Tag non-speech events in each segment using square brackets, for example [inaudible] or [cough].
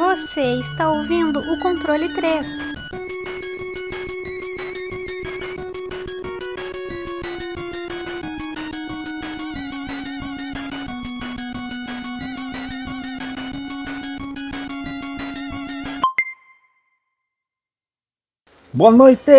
Você está ouvindo o controle 3. Boa noite!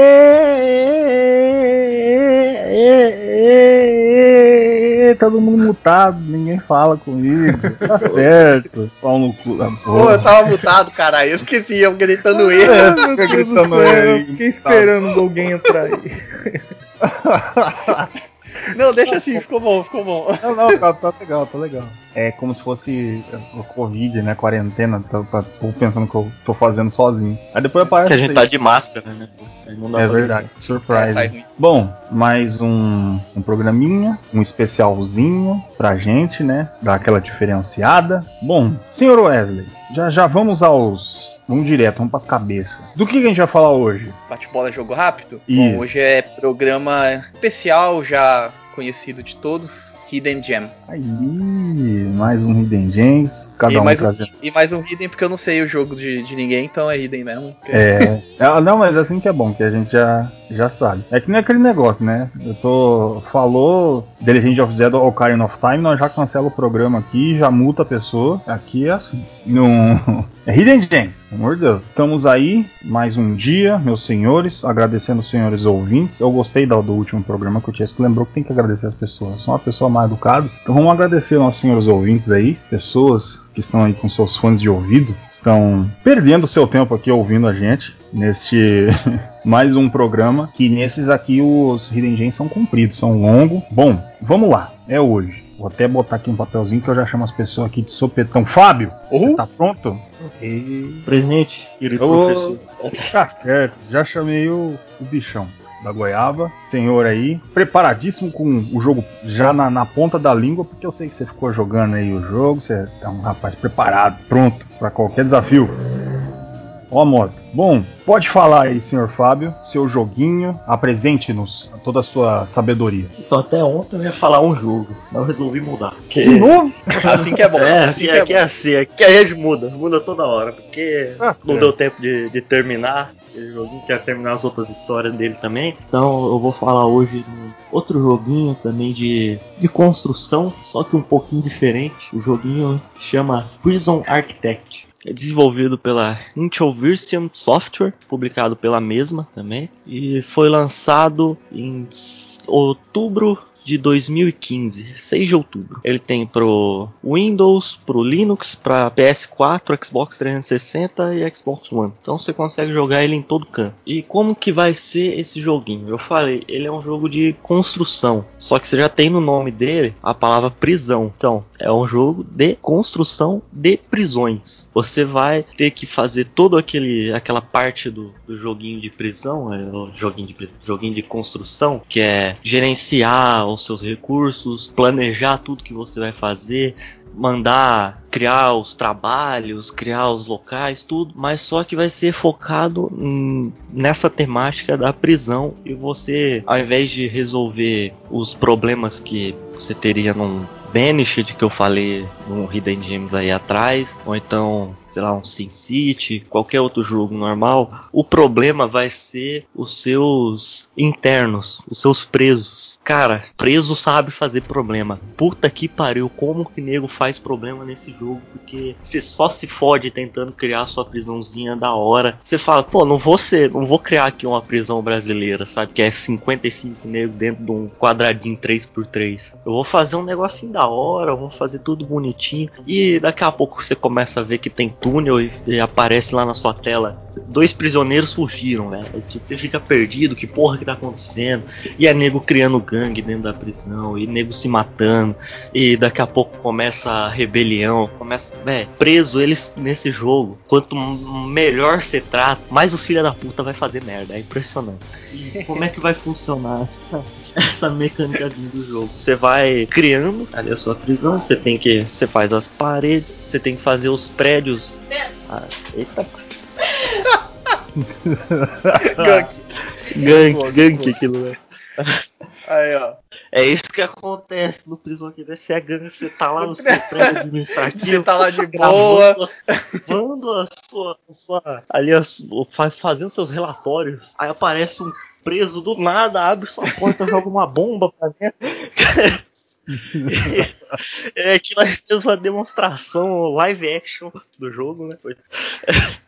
Todo mundo mutado, ninguém fala comigo. Tá certo. Pau no cu da Pô, porra. eu tava mutado, cara. Eu esqueci, eu gritando É, erro. fica Eu gritando aí. fiquei esperando alguém entrar aí. Não, deixa assim, ficou bom, ficou bom. Não, não, tá, tá legal, tá legal. É como se fosse o Covid, né? Quarentena, tá, tá, tô pensando que eu tô fazendo sozinho. Aí depois aparece. Que a gente aí. tá de máscara, né? É pra- verdade, É, surprise. ruim. Bom, mais um, um programinha, um especialzinho pra gente, né? Dar aquela diferenciada. Bom, senhor Wesley, já já vamos aos. Vamos direto, vamos pras cabeças. Do que, que a gente vai falar hoje? Bate-bola, jogo rápido? Isso. Bom, hoje é programa especial, já conhecido de todos, Hidden Gem. Aí, mais um Hidden Gems, cada e, um mais um, e mais um Hidden, porque eu não sei o jogo de, de ninguém, então é Hidden mesmo. É, é, não, mas assim que é bom, que a gente já, já sabe. É que nem aquele negócio, né? Eu tô. Falou The Legend of Zelda Ocarina of Time, nós já cancela o programa aqui, já multa a pessoa. Aqui é assim. Não. É Hidden Gems, pelo amor de Deus. Estamos aí, mais um dia, meus senhores, agradecendo os senhores ouvintes. Eu gostei do, do último programa que o Tiesco lembrou que tem que agradecer as pessoas. Eu sou uma pessoa mais educada. Então vamos agradecer nossos senhores ouvintes aí, pessoas que estão aí com seus fones de ouvido, estão perdendo seu tempo aqui ouvindo a gente neste [laughs] mais um programa. Que nesses aqui os Hidden Gems são compridos, são longos. Bom, vamos lá, é hoje. Vou até botar aqui um papelzinho que eu já chamo as pessoas aqui de sopetão. Fábio, você Uhul. tá pronto? Presente, querido Ô, professor. Tá certo, já chamei o, o bichão da goiaba, senhor aí, preparadíssimo com o jogo já na, na ponta da língua, porque eu sei que você ficou jogando aí o jogo, você é um rapaz preparado, pronto para qualquer desafio. Ó a moto. Bom, pode falar aí, senhor Fábio, seu joguinho, apresente-nos toda a sua sabedoria. Então até ontem eu ia falar um jogo, mas eu resolvi mudar. Porque... De novo? [laughs] Assim que é bom. É, assim aqui, que é é assim, aqui a gente muda, muda toda hora, porque Tá não deu tempo de, de terminar. O joguinho quer terminar as outras histórias dele também. Então eu vou falar hoje de um outro joguinho também de, de construção, só que um pouquinho diferente. O joguinho chama Prison Architect. É desenvolvido pela Introversium Software, publicado pela mesma também, e foi lançado em outubro de 2015, 6 de outubro. Ele tem pro Windows, pro Linux, para PS4, Xbox 360 e Xbox One. Então você consegue jogar ele em todo canto. E como que vai ser esse joguinho? Eu falei, ele é um jogo de construção. Só que você já tem no nome dele a palavra prisão. Então, é um jogo de construção de prisões. Você vai ter que fazer todo aquele aquela parte do, do joguinho de prisão, é, joguinho de prisão, joguinho de construção, que é gerenciar os seus recursos, planejar tudo que você vai fazer, mandar criar os trabalhos, criar os locais, tudo, mas só que vai ser focado em- nessa temática da prisão e você, ao invés de resolver os problemas que você teria num Vanished que eu falei no Hidden Gems aí atrás, ou então, sei lá, um Sin City, qualquer outro jogo normal, o problema vai ser os seus internos, os seus presos. Cara, preso sabe fazer problema. Puta que pariu, como que nego faz problema nesse jogo? Porque você só se fode tentando criar sua prisãozinha da hora. Você fala, pô, não vou ser, não vou criar aqui uma prisão brasileira, sabe? Que é 55 negros dentro de um quadradinho 3x3. Eu vou fazer um negocinho da hora, eu vou fazer tudo bonitinho. E daqui a pouco você começa a ver que tem túnel e, e aparece lá na sua tela. Dois prisioneiros fugiram, velho. Aí, tipo, Você fica perdido, que porra que tá acontecendo? E é nego criando gangue dentro da prisão, e nego se matando, e daqui a pouco começa a rebelião, começa, velho, preso eles nesse jogo. Quanto melhor você trata, mais os filha da puta vai fazer merda, é impressionante. E como é que vai funcionar essa, essa mecânicazinha do jogo? Você vai criando ali a sua prisão, você tem que, você faz as paredes, você tem que fazer os prédios. Ah, eita, [laughs] Gank. gank, gank aquilo, né? Aí, ó. É isso que acontece no prisão que você é gangue, você tá lá no seu prédio [laughs] administrativo. Você tá lá de boa. Gravando a sua, a sua ali a fazendo seus relatórios. Aí aparece um preso do nada, abre sua porta, joga uma bomba pra dentro. [laughs] é que nós temos uma demonstração live action do jogo, né?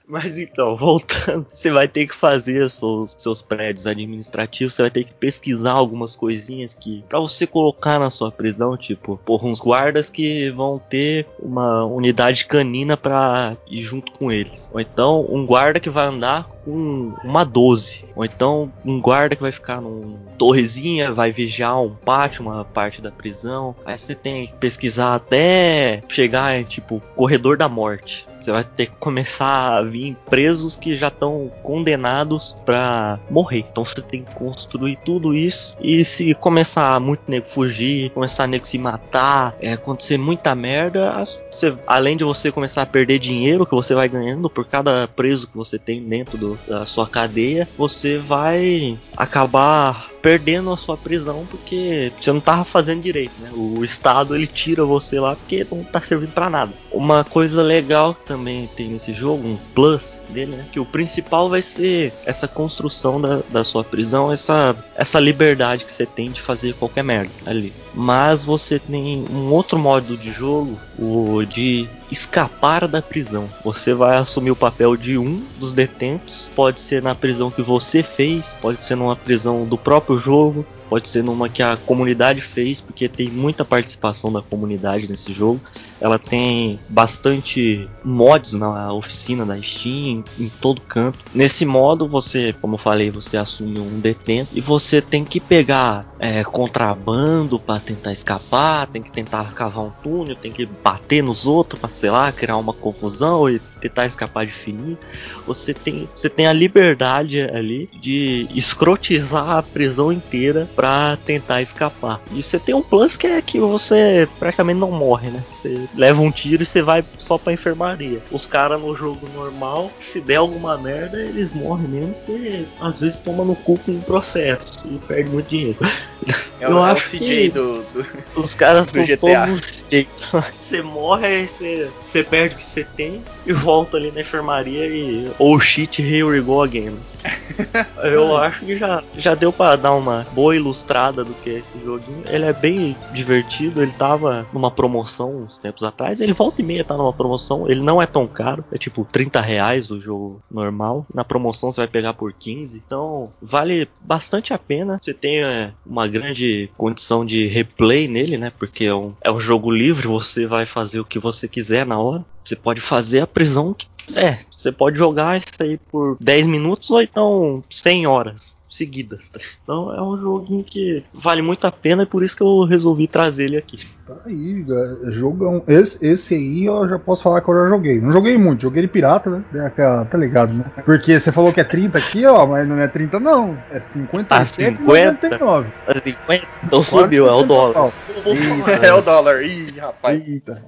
Mas então, [laughs] voltando, você vai ter que fazer seus, seus prédios administrativos, você vai ter que pesquisar algumas coisinhas que para você colocar na sua prisão, tipo, porra, uns guardas que vão ter uma unidade canina pra ir junto com eles. Ou então um guarda que vai andar com uma 12. Ou então um guarda que vai ficar num torrezinha, vai vigiar um pátio, uma parte da prisão. Aí você tem que pesquisar até chegar em tipo corredor da morte. Você vai ter que começar a vir presos que já estão condenados pra morrer. Então você tem que construir tudo isso. E se começar muito nego fugir, começar nego se matar, é, acontecer muita merda, você- além de você começar a perder dinheiro que você vai ganhando por cada preso que você tem dentro do- da sua cadeia, você vai acabar perdendo a sua prisão porque você não tava fazendo direito, né? O Estado ele tira você lá porque não tá servindo pra nada. Uma coisa legal que também tem nesse jogo, um plus dele, né? Que o principal vai ser essa construção da, da sua prisão, essa, essa liberdade que você tem de fazer qualquer merda ali. Mas você tem um outro modo de jogo, o de escapar da prisão. Você vai assumir o papel de um dos detentos, pode ser na prisão que você fez, pode ser numa prisão do próprio jogo, pode ser numa que a comunidade fez, porque tem muita participação da comunidade nesse jogo. Ela tem bastante mods na oficina da Steam, em todo canto. Nesse modo, você, como eu falei, você assume um detento e você tem que pegar é, contrabando para tentar escapar, tem que tentar cavar um túnel, tem que bater nos outros para, sei lá, criar uma confusão e tentar escapar de fininho. Você tem, você tem a liberdade ali de escrotizar a prisão inteira para tentar escapar. E você tem um plus que é que você praticamente não morre, né? Você leva um tiro e você vai só pra enfermaria. Os caras no jogo normal, se der alguma merda, eles morrem mesmo. Você às vezes toma no cu com um processo e perde muito dinheiro. [laughs] É, Eu o, é acho CJ que- do, do- Os caras Do GTA. jeitos. Você morre, você, você perde o que você tem e volta ali na enfermaria e. Oh shit, here we go again. [laughs] Eu acho que já, já deu pra dar uma boa ilustrada do que é esse joguinho. Ele é bem divertido, ele tava numa promoção uns tempos atrás. Ele volta e meia tá numa promoção, ele não é tão caro, é tipo 30 reais o jogo normal. Na promoção você vai pegar por 15. Então vale bastante a pena. Você tem é, uma grande condição de replay nele, né? Porque é um, é um jogo livre, você vai fazer o que você quiser na hora. Você pode fazer a prisão que quiser. Você pode jogar isso aí por 10 minutos ou então 100 horas seguidas. tá? Então é um joguinho que vale muito a pena e por isso que eu resolvi trazer ele aqui. Tá aí, ga- jogão. Esse, esse aí eu já posso falar que eu já joguei. Não joguei muito, joguei de pirata, né? É aquela- Tá ligado, né? Porque você falou que é 30 aqui, ó, mas não é 30 não. É 57 50? 99. Assim, Então subiu, é o dólar. Eita. [laughs] É o dólar. Ih, rapaz. Eita.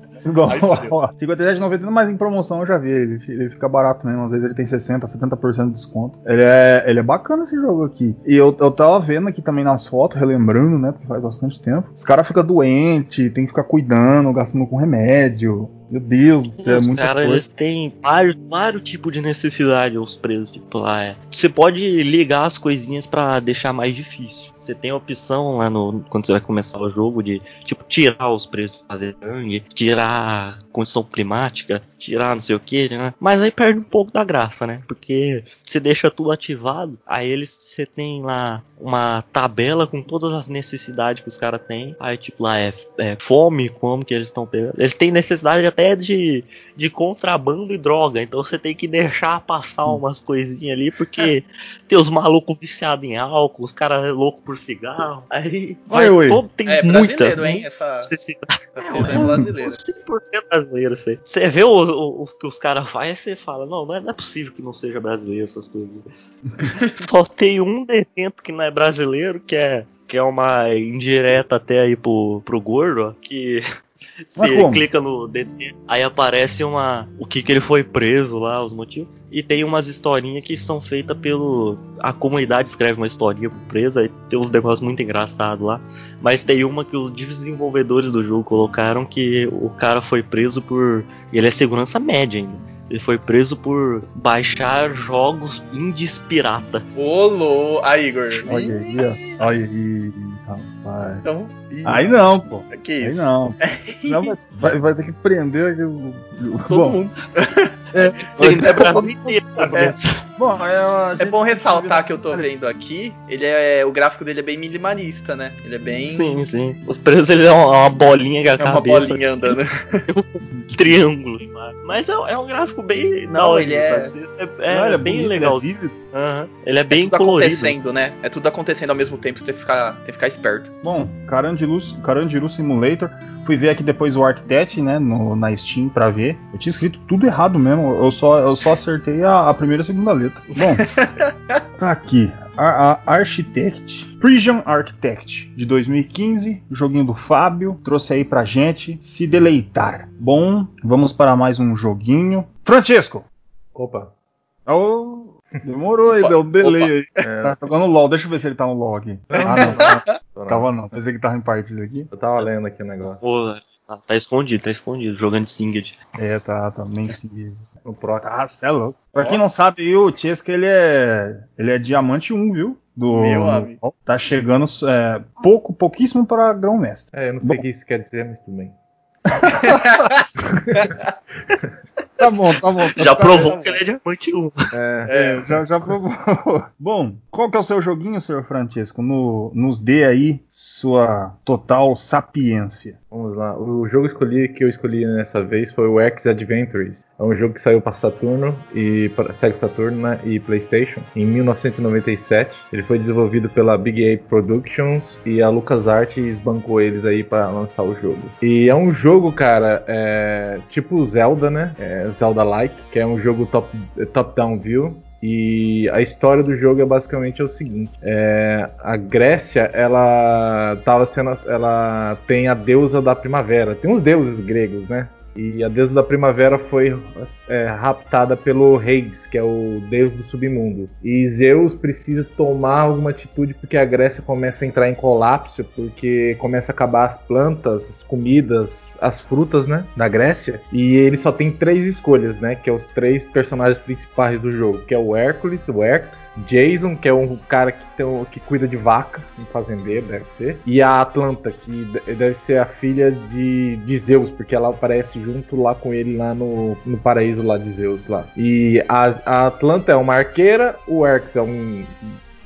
Aí fodeu. 57,90, [laughs] mas em promoção eu já vi. Ele, ele fica barato mesmo. Às vezes ele tem 60%, 70% de desconto. Ele é, ele é bacana esse jogo aqui. E eu, eu tava vendo aqui também nas fotos, relembrando, né? Porque faz bastante tempo. Os caras ficam doentes, tem que ficar cuidando, gastando com remédio. Meu Deus do céu, é Os muita caras coisa. eles têm vários, vários tipos de necessidade, os presos. Tipo, lá é. Você pode ligar as coisinhas pra deixar mais difícil. Você tem a opção lá no. Quando você vai começar o jogo de tipo tirar os presos de fazer sangue, tirar condição climática, tirar não sei o que, né? Mas aí perde um pouco da graça, né? Porque você deixa tudo ativado, aí eles você tem lá uma tabela com todas as necessidades que os caras têm. Aí tipo lá é, é fome, como que eles estão pegando. Eles têm necessidade até de, de contrabando e droga. Então você tem que deixar passar umas coisinhas ali, porque tem os malucos viciados em álcool, os caras loucos por cigarro. Aí vai Oi, oi. todo, tem É muita, brasileiro, hein? Essa, essa prisão é brasileira. 100% brasileiro isso aí. Você vê o, o- o que os caras fazem e você fala, não, não é, não é possível que não seja brasileiro essas coisas. [laughs] Só tem um detento que não é brasileiro, que é, que é uma indireta até aí pro, pro gordo, ó, que você como? clica no detento, aí aparece uma o que que ele foi preso lá, os motivos. E tem umas historinhas que são feitas pelo. A comunidade escreve uma historinha presa, e tem uns negócios muito engraçados lá. Mas tem uma que os desenvolvedores do jogo colocaram que o cara foi preso por. Ele é segurança média ainda. Ele foi preso por baixar jogos indies pirata. Ô. Aí, Igor. Olha aí, ó. Olha aí, rapaz. Então, Aí não, pô. que Aí isso? não. [laughs] Não, vai, vai, ter que prender aqui o. Todo bom, mundo. Tem no É [laughs] [laughs] bom- Brasil inteiro. É. bom, é, É bom ressaltar que eu tô vendo aqui, ele é. O gráfico dele é bem minimalista, né? Ele é bem. Sim, sim. Os presos ele é uma, uma bolinha com a É uma cabeça, bolinha andando. um triângulo. Mas é, é um gráfico bem. Não, da hora, ele é- sabe? É, é Não, ele bem bonito, legal. ele é vívido. Aham. Ele é bem tudo colorido. acontecendo, né? É tudo acontecendo ao mesmo tempo, você tem que ficar, tem que ficar esperto. Bom, Carandiru, Carandiru Simulator. Fui ver aqui depois o Architect, né, no, na Steam pra ver. Eu tinha escrito tudo errado mesmo. Eu só, eu só acertei a, a primeira e a segunda letra. Bom, [laughs] tá aqui. A, a Architect, Prison Architect, de 2015, joguinho do Fábio, trouxe aí pra gente se deleitar. Bom, vamos para mais um joguinho. Francesco! Opa. Oh, demorou aí, deu um delay aí. É, Tá jogando LOL, deixa eu ver se ele tá no log. Ah, não, tô não. tava não, pensei que tava em partidas aqui. Eu tava lendo aqui o negócio. Pô, tá, tá escondido, tá escondido, jogando Singed. É, tá, tá bem sim. No Prox. Ah, cê é louco. Pra quem não sabe, o Chesca, ele é. Ele é diamante 1, viu? Do, Meu amigo. Tá chegando é, pouco, pouquíssimo para grão-mestre. É, eu não sei o que isso quer dizer, mas tudo bem. [laughs] Tá bom, tá bom. Já tá, provou que ele é diamante 1. É, É, já, já provou. [laughs] Bom, qual que é o seu joguinho, senhor Francesco? No, nos dê aí sua total sapiência. vamos lá. O jogo escolhi, que eu escolhi nessa vez foi o X Adventures. É um jogo que saiu para Saturno e para Sega Saturno né, e PlayStation em 1997. Ele foi desenvolvido pela Big Ape Productions e a LucasArts bancou eles aí para lançar o jogo. E é um jogo, cara, é, tipo Zelda, né? É, Zelda-like, que é um jogo top- top-down view. E a história do jogo é basicamente o seguinte: é, a Grécia, ela tava sendo, ela tem a deusa da primavera. Tem uns deuses gregos, né? E a deusa da primavera foi é, raptada pelo Reis, que é o deus do submundo. E Zeus precisa tomar alguma atitude porque a Grécia começa a entrar em colapso, porque começa a acabar as plantas, as comidas, as frutas, né, da Grécia. E ele só tem três escolhas, né, que é os três personagens principais do jogo, que é o Hércules, o Herx, Jason, que é um cara que, tem, que cuida de vaca, um fazendeiro, deve ser, e a Atlanta, que de- deve ser a filha de, de Zeus, porque ela aparece junto lá com ele lá no, no paraíso lá de Zeus lá. E a, a Atlanta é uma arqueira, o Herx é um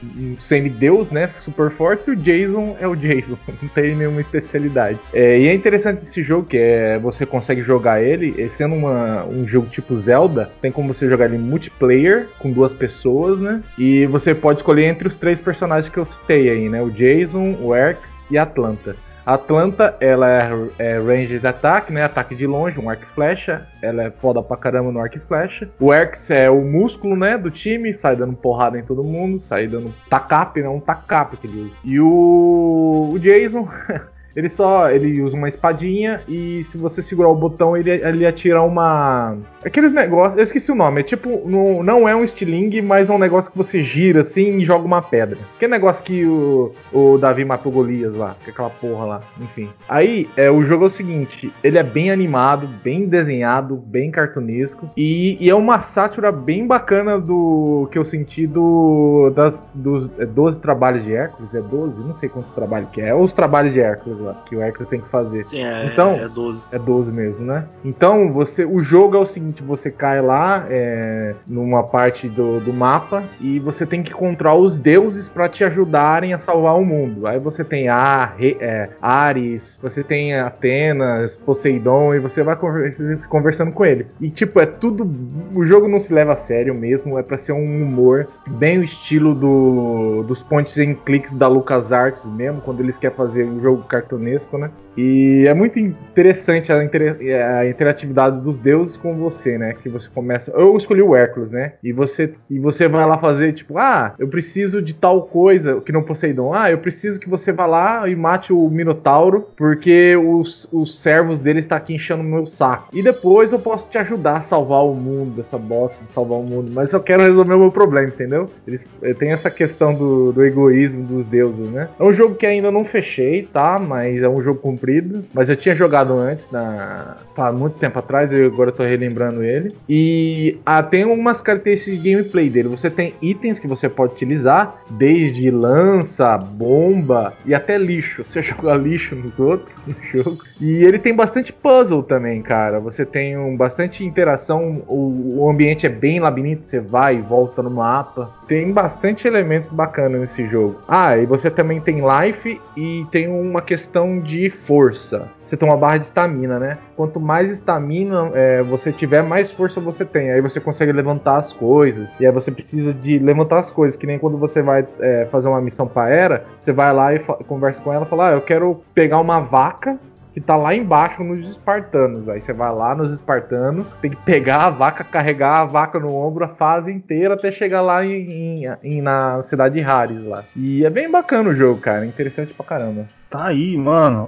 um semideus, né? Super forte, o Jason é o Jason. [laughs] Não tem nenhuma especialidade. É, e é interessante esse jogo que é você consegue jogar ele, ele sendo uma- um jogo tipo Zelda, tem como você jogar ele multiplayer com duas pessoas, né? E você pode escolher entre os três personagens que eu citei aí, né? O Jason, o Erx e a Atlanta. Atlanta, ela é, é ranged attack, né? Ataque de longe, um arco e flecha. Ela é foda pra caramba no arco e flecha. O Erx é o músculo, né, do time, sai dando porrada em todo mundo, sai dando tacap, né? Um tacap que ele usa. E o, o Jason, [laughs] ele só ele usa uma espadinha e se você segurar o botão, ele, ele atira uma aqueles negócios, eu esqueci o nome, é tipo, não, não é um estilingue, mas é um negócio que você gira assim e joga uma pedra. Aquele negócio que o, o Davi matou Golias lá, que é aquela porra lá, enfim. Aí, é, o jogo é o seguinte, ele é bem animado, bem desenhado, bem cartunesco e, e é uma sátira bem bacana do que eu senti do das, dos é, 12 trabalhos de Hércules, é 12? Não sei quantos trabalhos que é, é os trabalhos de Hércules lá, que o Hércules tem que fazer. Sim, é, Então- é 12. É 12 mesmo, né? Então, você, o jogo é o seguinte: você cai lá é, numa parte do, do mapa e você tem que encontrar os deuses para te ajudarem a salvar o mundo. Aí você tem a, Re- é, Ares, você tem Atenas, Poseidon e você vai conver- conversando com eles. E tipo, é tudo. O jogo não se leva a sério mesmo, é para ser um humor bem o estilo do, dos points and clicks da LucasArts mesmo, quando eles querem fazer um jogo cartunesco, né? E é muito interessante a, inter a, interatividade dos deuses com você, né? Que você começa. Eu escolhi o Hércules, né? E você, e você vai lá fazer, tipo, ah, eu preciso de tal coisa, que não Poseidon. Ah, eu preciso que você vá lá e mate o Minotauro, porque os, os servos dele estão aqui enchendo o meu saco. E depois eu posso te ajudar a salvar o mundo dessa bosta de salvar o mundo. Mas eu quero resolver o meu problema, entendeu? Eles eh, tem essa questão do, do egoísmo dos deuses, né? É um jogo que ainda não fechei, tá? Mas é um jogo comprido. Mas eu tinha jogado antes, na... há muito tempo atrás, e agora tô relembrando ele. E ah, tem umas características de gameplay dele. Você tem itens que você pode utilizar, desde lança, bomba e até lixo. Você [laughs] joga lixo nos outros no jogo. E ele tem bastante puzzle também, cara. Você tem um, bastante interação. O, o ambiente é bem labirinto, você vai e volta no mapa. Tem bastante elementos bacanas nesse jogo. Ah, e você também tem life e tem uma questão de força. Você tem uma barra de estamina, né? Quanto mais estamina é, você tiver, mais força você tem. Aí você consegue levantar as coisas. E aí você precisa de levantar as coisas. Que nem quando você vai é, fazer uma missão pra Era, você vai lá e conversa com ela e fala: Ah, eu quero pegar uma vaca que tá lá embaixo nos espartanos. Aí você vai lá nos espartanos, tem que pegar a vaca, carregar a vaca no ombro a fase inteira até chegar lá em, em, em na cidade de Hares lá. E é bem bacana o jogo, cara. Interessante pra caramba. Tá aí, mano.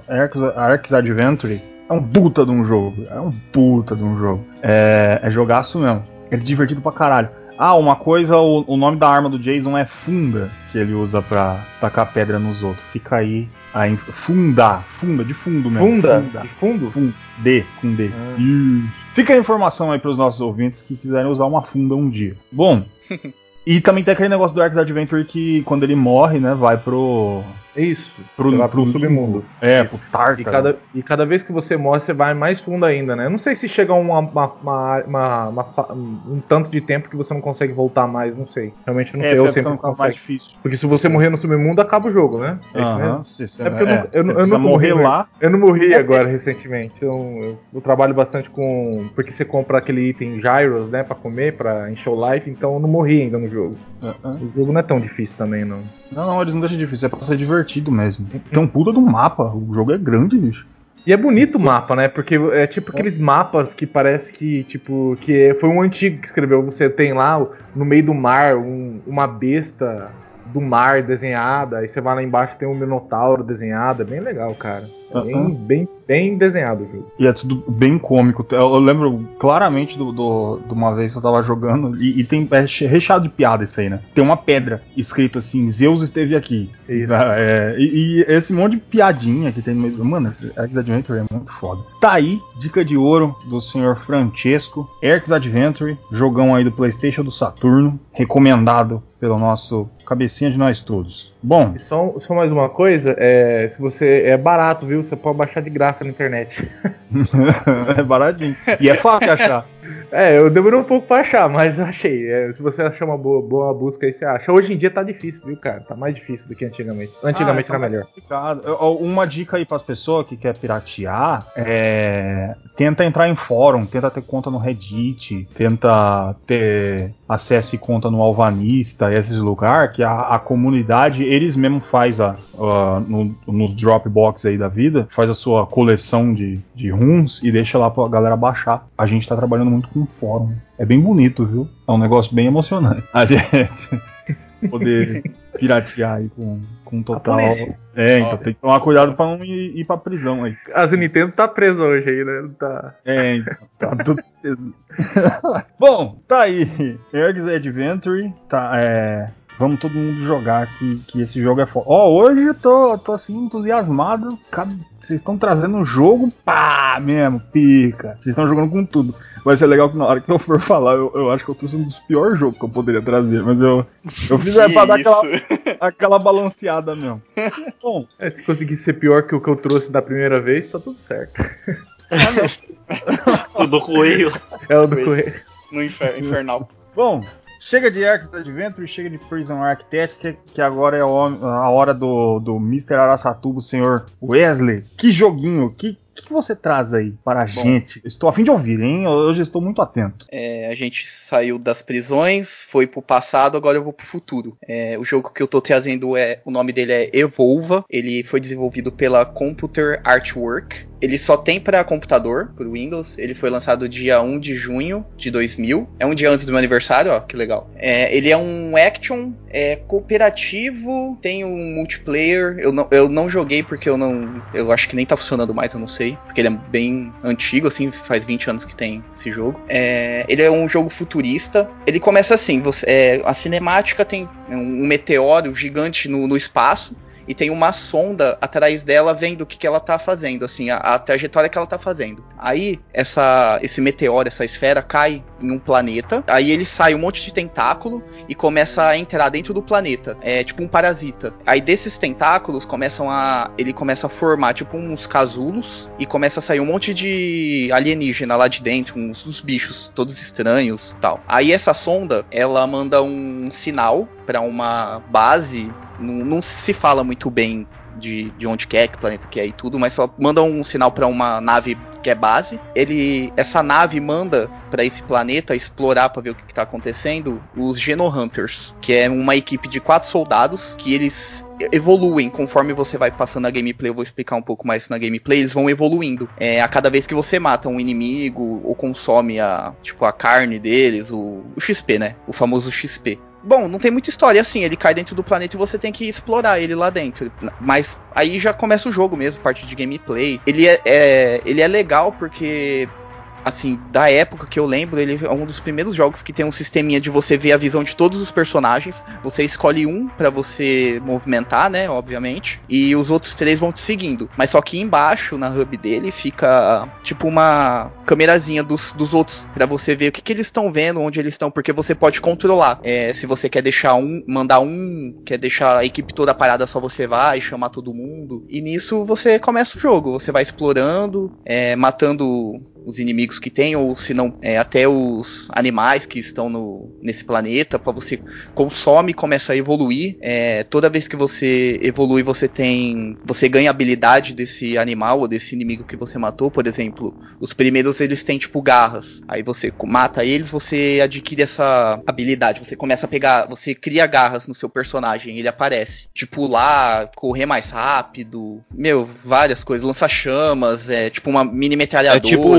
Arx Adventure é um puta de um jogo. É um puta de um jogo. É, é jogaço mesmo. É divertido pra caralho. Ah, uma coisa, o, o, nome da arma do Jason é Funda, que ele usa pra tacar pedra nos outros. Fica aí a funda, funda, de fundo mesmo. Funda? funda. De fundo? Funda. D, com D. Ah. Fica a informação aí pros nossos ouvintes que quiserem usar uma funda um dia. Bom, [laughs] e também tem aquele negócio do Arx Adventure que quando ele morre, né, vai pro isso. Pro, pro, pro submundo. É, Isso. pro Tártaro. E cada, e cada vez que você morre, você vai mais fundo ainda, né? Eu não sei se chega uma, uma, uma, uma, um tanto de tempo que você não consegue voltar mais, não sei. Realmente não é, sei. Eu sempre consegue. mais difícil. Porque se você morrer no submundo, acaba o jogo, né? É isso mesmo? Se, se, é porque é, eu, não, eu, eu não morri lá. Eu não morri agora recentemente. Eu, eu, trabalho bastante com. Porque você compra aquele item Gyros, né? Pra comer, pra encher o life, então eu não morri ainda no jogo. Uh -uh. O jogo não é tão difícil também, não. Não, não, eles não deixam difícil, é pra ser divertido mesmo. Tem um puta do mapa, o jogo é grande, bicho. E é bonito o mapa, né? Porque é tipo aqueles mapas que parece que, tipo, que foi um antigo que escreveu. Você tem lá no meio do mar um, uma besta do mar desenhada, aí você vai lá embaixo tem um minotauro desenhado, é bem legal, cara. É bem, bem, bem desenhado o jogo. E é tudo bem cômico. Eu, eu lembro claramente de do, do, do, uma vez que eu tava jogando, e, e, tem é recheado de piada isso aí, né? Tem uma pedra escrito assim, Zeus esteve aqui. Isso. É, e, e, esse monte de piadinha que tem no meio. Mano, esse X Adventure é muito foda. Tá aí, dica de ouro do senhor Francesco. X Adventure, jogão aí do Playstation do Saturno, recomendado pelo nosso cabecinha de nós todos. Bom. E só, só mais uma coisa, é, se você. É barato, viu? Você pode baixar de graça na internet. [laughs] [laughs] é baratinho. E é fácil achar. É, eu demorei um pouco pra achar, mas achei. É, se você achar uma boa, boa busca aí, você acha. Hoje em dia tá difícil, viu, cara? Tá mais difícil do que antigamente. Antigamente ah, era melhor. Complicado. Uma dica aí pras pessoas que quer piratear é. Tenta entrar em fórum, tenta ter conta no Reddit, tenta ter acesso e conta no Alvanista, esses lugares, que a, a comunidade, eles mesmo faz a, a no, nos Dropbox aí da vida, faz a sua coleção de, de runs e deixa lá pra galera baixar. A gente tá trabalhando muito com fórum. É bem bonito, viu? É um negócio bem emocionante. [laughs] A gente poder piratear aí com, com total. É, então tem que tomar cuidado pra não ir, ir pra prisão aí. A Nintendo tá presa hoje aí, né? Tá... É, então, tá tudo preso. [laughs] Bom, tá aí. Ergs Adventure, tá, é, Vamos todo mundo jogar que, que esse jogo é foda. Ó, oh, hoje eu tô, tô assim entusiasmado. Vocês estão trazendo um jogo pá mesmo, pica. Vocês estão jogando com tudo. Vai ser legal que na hora que eu for falar, eu, eu acho que eu trouxe um dos piores jogos que eu poderia trazer, mas eu, eu [laughs] fiz é pra dar aquela, [laughs] aquela balanceada mesmo. [laughs] Bom, é, se conseguir ser pior que o que eu trouxe da primeira vez, tá tudo certo. o do coelho. É o do coelho. No infer infernal. Bom, Chega de Arx Adventure, chega de Prison Architect, que, que agora é a hora do, do Mr. Arasatuba, o senhor Wesley. Que joguinho, que O que, você traz aí para a gente? Estou a fim de ouvir, hein? Hoje estou muito atento. É, a gente saiu das prisões, foi pro passado, agora eu vou pro futuro. É, o jogo que eu tô trazendo é. O nome dele é Evolva. Ele foi desenvolvido pela Computer Artwork. Ele só tem para computador, por Windows. Ele foi lançado dia 1 de junho de 2000. É um dia antes do meu aniversário, ó, que legal. É, ele é um action é, cooperativo, tem um multiplayer. Eu não, eu não joguei porque eu não. Eu acho que nem tá funcionando mais, eu não sei. Porque ele é bem antigo, assim, faz 20 anos que tem esse jogo. É, ele é um jogo futurista. Ele começa assim: você, é, a cinemática tem um meteoro gigante no, no espaço e tem uma sonda atrás dela vendo o que, que ela tá fazendo, assim, a, a, trajetória que ela tá fazendo. Aí, essa, esse meteoro, essa esfera, cai em um planeta, aí ele sai um monte de tentáculo e começa a entrar dentro do planeta. É tipo um parasita. Aí desses tentáculos começam a. Ele começa a formar tipo uns casulos e começa a sair um monte de alienígena lá de dentro, uns, uns bichos todos estranhos tal. Aí essa sonda, ela manda um sinal para uma base não, não, se fala muito bem de, de onde que é, que planeta que é e tudo, mas só manda um sinal para uma nave que é base. Ele, essa nave manda para esse planeta explorar para ver o que, está acontecendo os Genohunters, que é uma equipe de quatro soldados que eles evoluem conforme você vai passando a gameplay. Eu vou explicar um pouco mais na gameplay. Eles vão evoluindo. É, a cada vez que você mata um inimigo ou consome a, tipo, a carne deles, o, o XP, né? O famoso XP. Bom, não tem muita história assim, ele cai dentro do planeta e você tem que explorar ele lá dentro. Mas aí já começa o jogo mesmo, parte de gameplay. Ele é, é ele é legal porque assim, da época que eu lembro, ele é um dos primeiros jogos que tem um sisteminha de você ver a visão de todos os personagens. Você escolhe um para você movimentar, né, obviamente, e os outros três vão te seguindo. Mas só que embaixo, na hub dele, fica tipo uma câmerazinha dos, dos outros para você ver o que, que eles estão vendo, onde eles estão, porque você pode controlar. É, se você quer deixar um, mandar um, quer deixar a equipe toda parada, só você vai chamar todo mundo. E nisso você começa o jogo, você vai explorando, é, matando os inimigos que tem, ou se não, é, até os animais que estão no, nesse planeta, para você consome e começa a evoluir. É, toda vez que você evolui, você tem. Você ganha habilidade desse animal ou desse inimigo que você matou. Por exemplo, os primeiros eles têm tipo garras. Aí você mata eles, você adquire essa habilidade. Você começa a pegar. Você cria garras no seu personagem, ele aparece. Tipo lá, correr mais rápido. Meu, várias coisas. Lança chamas, é tipo uma mini metralhadora. É tipo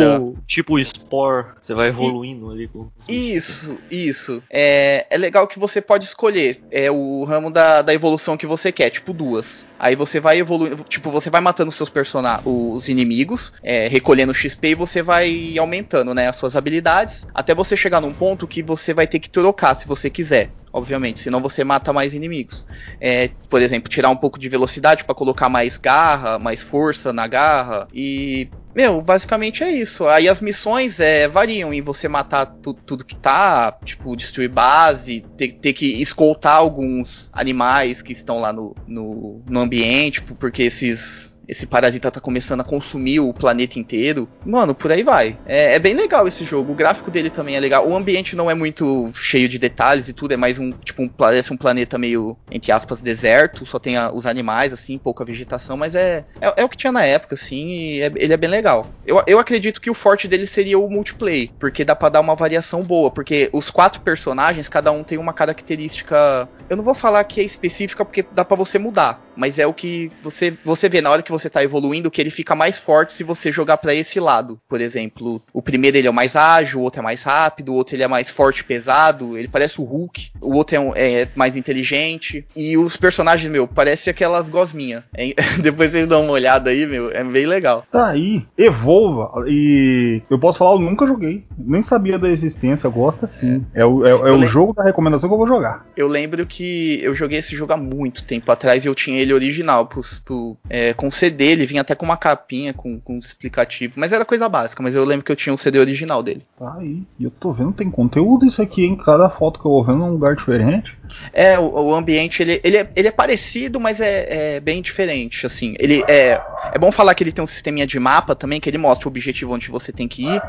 tipo, Spore, você vai evoluindo e, ali com Isso, isso. É, é legal que você pode escolher é o ramo da, da evolução que você quer, tipo duas. Aí você vai evoluindo, tipo, você vai matando seus personagens, os inimigos, é, recolhendo XP e você vai aumentando, né, as suas habilidades, até você chegar num ponto que você vai ter que trocar se você quiser obviamente, senão você mata mais inimigos. É, por exemplo, tirar um pouco de velocidade para colocar mais garra, mais força na garra e meu, basicamente é isso. Aí as missões é, variam em você matar tu, tudo que tá, tipo, destruir base, ter, ter, que escoltar alguns animais que estão lá no, no, no ambiente, tipo, porque esses esse parasita tá começando a consumir o planeta inteiro. Mano, por aí vai. É, é, bem legal esse jogo. O gráfico dele também é legal. O ambiente não é muito cheio de detalhes e tudo. É mais um, tipo, um, parece um planeta meio, entre aspas, deserto. Só tem a, os animais, assim, pouca vegetação. Mas é, é, é, o que tinha na época, assim. E é, ele é bem legal. Eu, eu acredito que o forte dele seria o multiplayer. Porque dá pra dar uma variação boa. Porque os quatro personagens, cada um tem uma característica. Eu não vou falar que é específica, porque dá para você mudar. Mas é o que você, você vê na hora que você tá evoluindo que ele fica mais forte se você jogar para esse lado. Por exemplo, o primeiro ele é mais ágil, o outro é mais rápido, o outro ele é mais forte e pesado, ele parece o Hulk, o outro é, um, é mais inteligente. E os personagens, meu, parece aquelas gosminhas. [laughs] Depois vocês dão uma olhada aí, meu, é bem legal. Tá aí, evolva. E eu posso falar, eu nunca joguei. Nem sabia da existência, gosta sim. É, é o, é, é o jogo da recomendação que eu vou jogar. Eu lembro que eu joguei esse jogo há muito tempo atrás e eu tinha ele original pro, pro, é, com CD, ele vinha até com uma capinha, com, com um explicativo, mas era coisa básica, mas eu lembro que eu tinha o um CD original dele. Tá aí, e eu tô vendo, tem conteúdo isso aqui, em cada foto que eu vou vendo é um lugar diferente. É, o, o ambiente, ele, ele, é, ele é parecido, mas é, é, bem diferente, assim, ele é, é bom falar que ele tem um sisteminha de mapa também, que ele mostra o objetivo onde você tem que ir,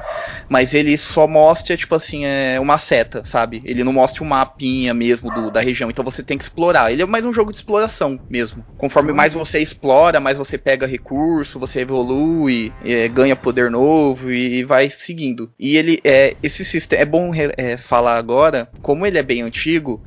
mas ele só mostra, tipo assim, é uma seta, sabe? Ele não mostra o um mapinha mesmo do, da região, então você tem que explorar, ele é mais um jogo de exploração mesmo. Conforme mais você explora, mais você pega recurso, você evolui, é, ganha poder novo e vai seguindo. E ele é esse sistema é bom é, falar agora, como ele é bem antigo,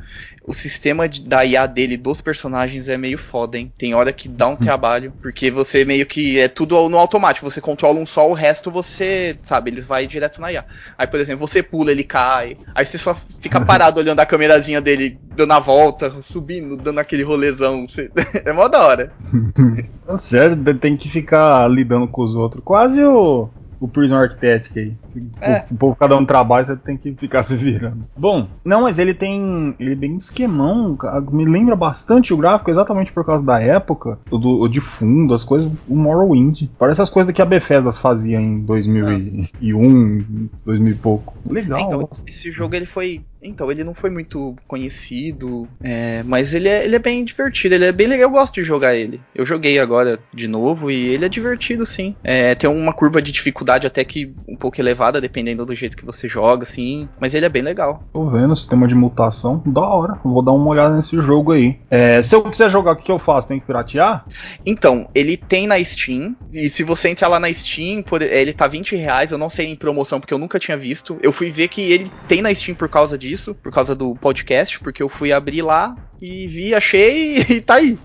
o sistema de, da IA dele, dos personagens, é meio foda, hein? Tem hora que dá um hum. trabalho, porque você meio que é tudo no automático, você controla um só, o resto você, sabe, eles vai direto na IA. Aí, por exemplo, você pula, ele cai, aí você só fica parado olhando a câmerazinha dele dando a volta, subindo, dando aquele rolezão. [laughs] é mó da hora. [laughs] Sério, tem que ficar lidando com os outros. Quase o o Prison Architect aí. É. O, povo cada um trabalha, você tem que ficar [laughs] se virando. Bom, não, mas ele tem. Ele é bem esquemão, me lembra bastante o gráfico, exatamente por causa da época, o, do, o de fundo, as coisas, o Morrowind. Parece as coisas que a Bethesda fazia em 2001, ah. 2000 e pouco. Legal. Então, esse jogo ele foi então, ele não foi muito conhecido, é, mas ele é, ele é bem divertido, ele é bem legal, eu gosto de jogar ele. Eu joguei agora de novo e ele é divertido, sim. É, tem uma curva de dificuldade até que um pouco elevada, dependendo do jeito que você joga, assim, mas ele é bem legal. Tô vendo o sistema de mutação, da hora. Vou dar uma olhada nesse jogo aí. É, se eu quiser jogar, o que eu faço? Tem que piratear? Então, ele tem na Steam, e se você entrar lá na Steam, ele tá 20 reais, eu não sei em promoção porque eu nunca tinha visto. Eu fui ver que ele tem na Steam por causa disso disso, por causa do podcast, porque eu fui abrir lá e vi, achei [laughs] e tá aí.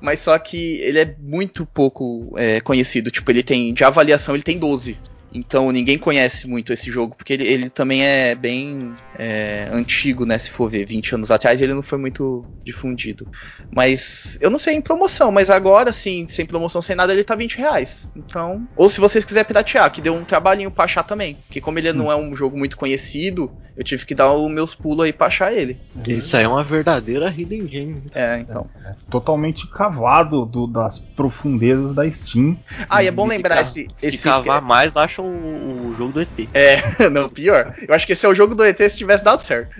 Mas só que ele é muito pouco é, conhecido. Tipo, ele tem. De avaliação, ele tem 12. Então ninguém conhece muito esse jogo, porque ele, ele também é bem é, antigo, né? Se for ver, 20 anos atrás ele não foi muito difundido. Mas eu não sei em promoção, mas agora sim, sem promoção, sem nada, ele tá 20 reais. Então. Ou se vocês quiserem piratear, que deu um trabalhinho pra achar também. Porque como ele hum. não é um jogo muito conhecido, eu tive que dar os meus pulos aí pra achar ele. Isso aí é uma verdadeira hidden game. É, então. É, é totalmente cavado do, das profundezas da Steam. Ah, e é bom lembrar se, esse. Se cavar mais, acha o, o, jogo do ET. É, [laughs] não, pior. Eu acho que esse é o jogo do ET se tivesse dado certo.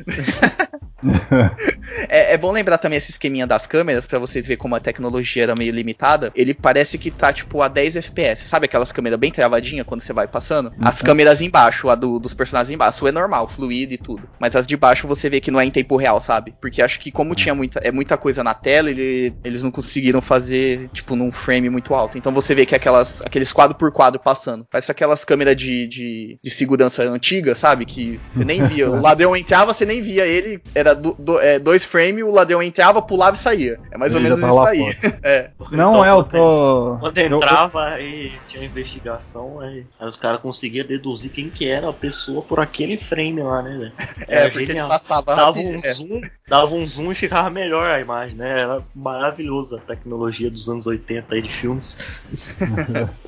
[laughs] é, é, bom lembrar também esse esqueminha das câmeras, para vocês verem como a tecnologia era meio limitada. Ele parece que tá, tipo, a 10 FPS. Sabe aquelas câmeras bem travadinhas quando você vai passando? Uhum. As câmeras embaixo, a do, dos personagens embaixo, é normal, fluido e tudo. Mas as de baixo você vê que não é em tempo real, sabe? Porque acho que como tinha muita, é muita coisa na tela, ele, eles não conseguiram fazer, tipo, num frame muito alto. Então você vê que aquelas, aqueles quadro por quadro passando. Parece aquelas câmeras de, de, de segurança antiga, sabe? Que você nem [laughs] via. o ladrão entrava, você nem via ele. Era do, do, é, dois frames, o ladrão entrava, pulava e saía. É mais ele ou menos isso aí. [laughs] é. Não então, é, eu tô. Quando entrava eu... e tinha investigação, aí, aí os caras conseguiam deduzir quem que era a pessoa por aquele frame lá, né, velho? [laughs] É, porque genial. passava dava um, é. zoom, dava um zoom e ficava melhor a imagem, né? Era maravilhoso a tecnologia dos anos 80 aí de filmes.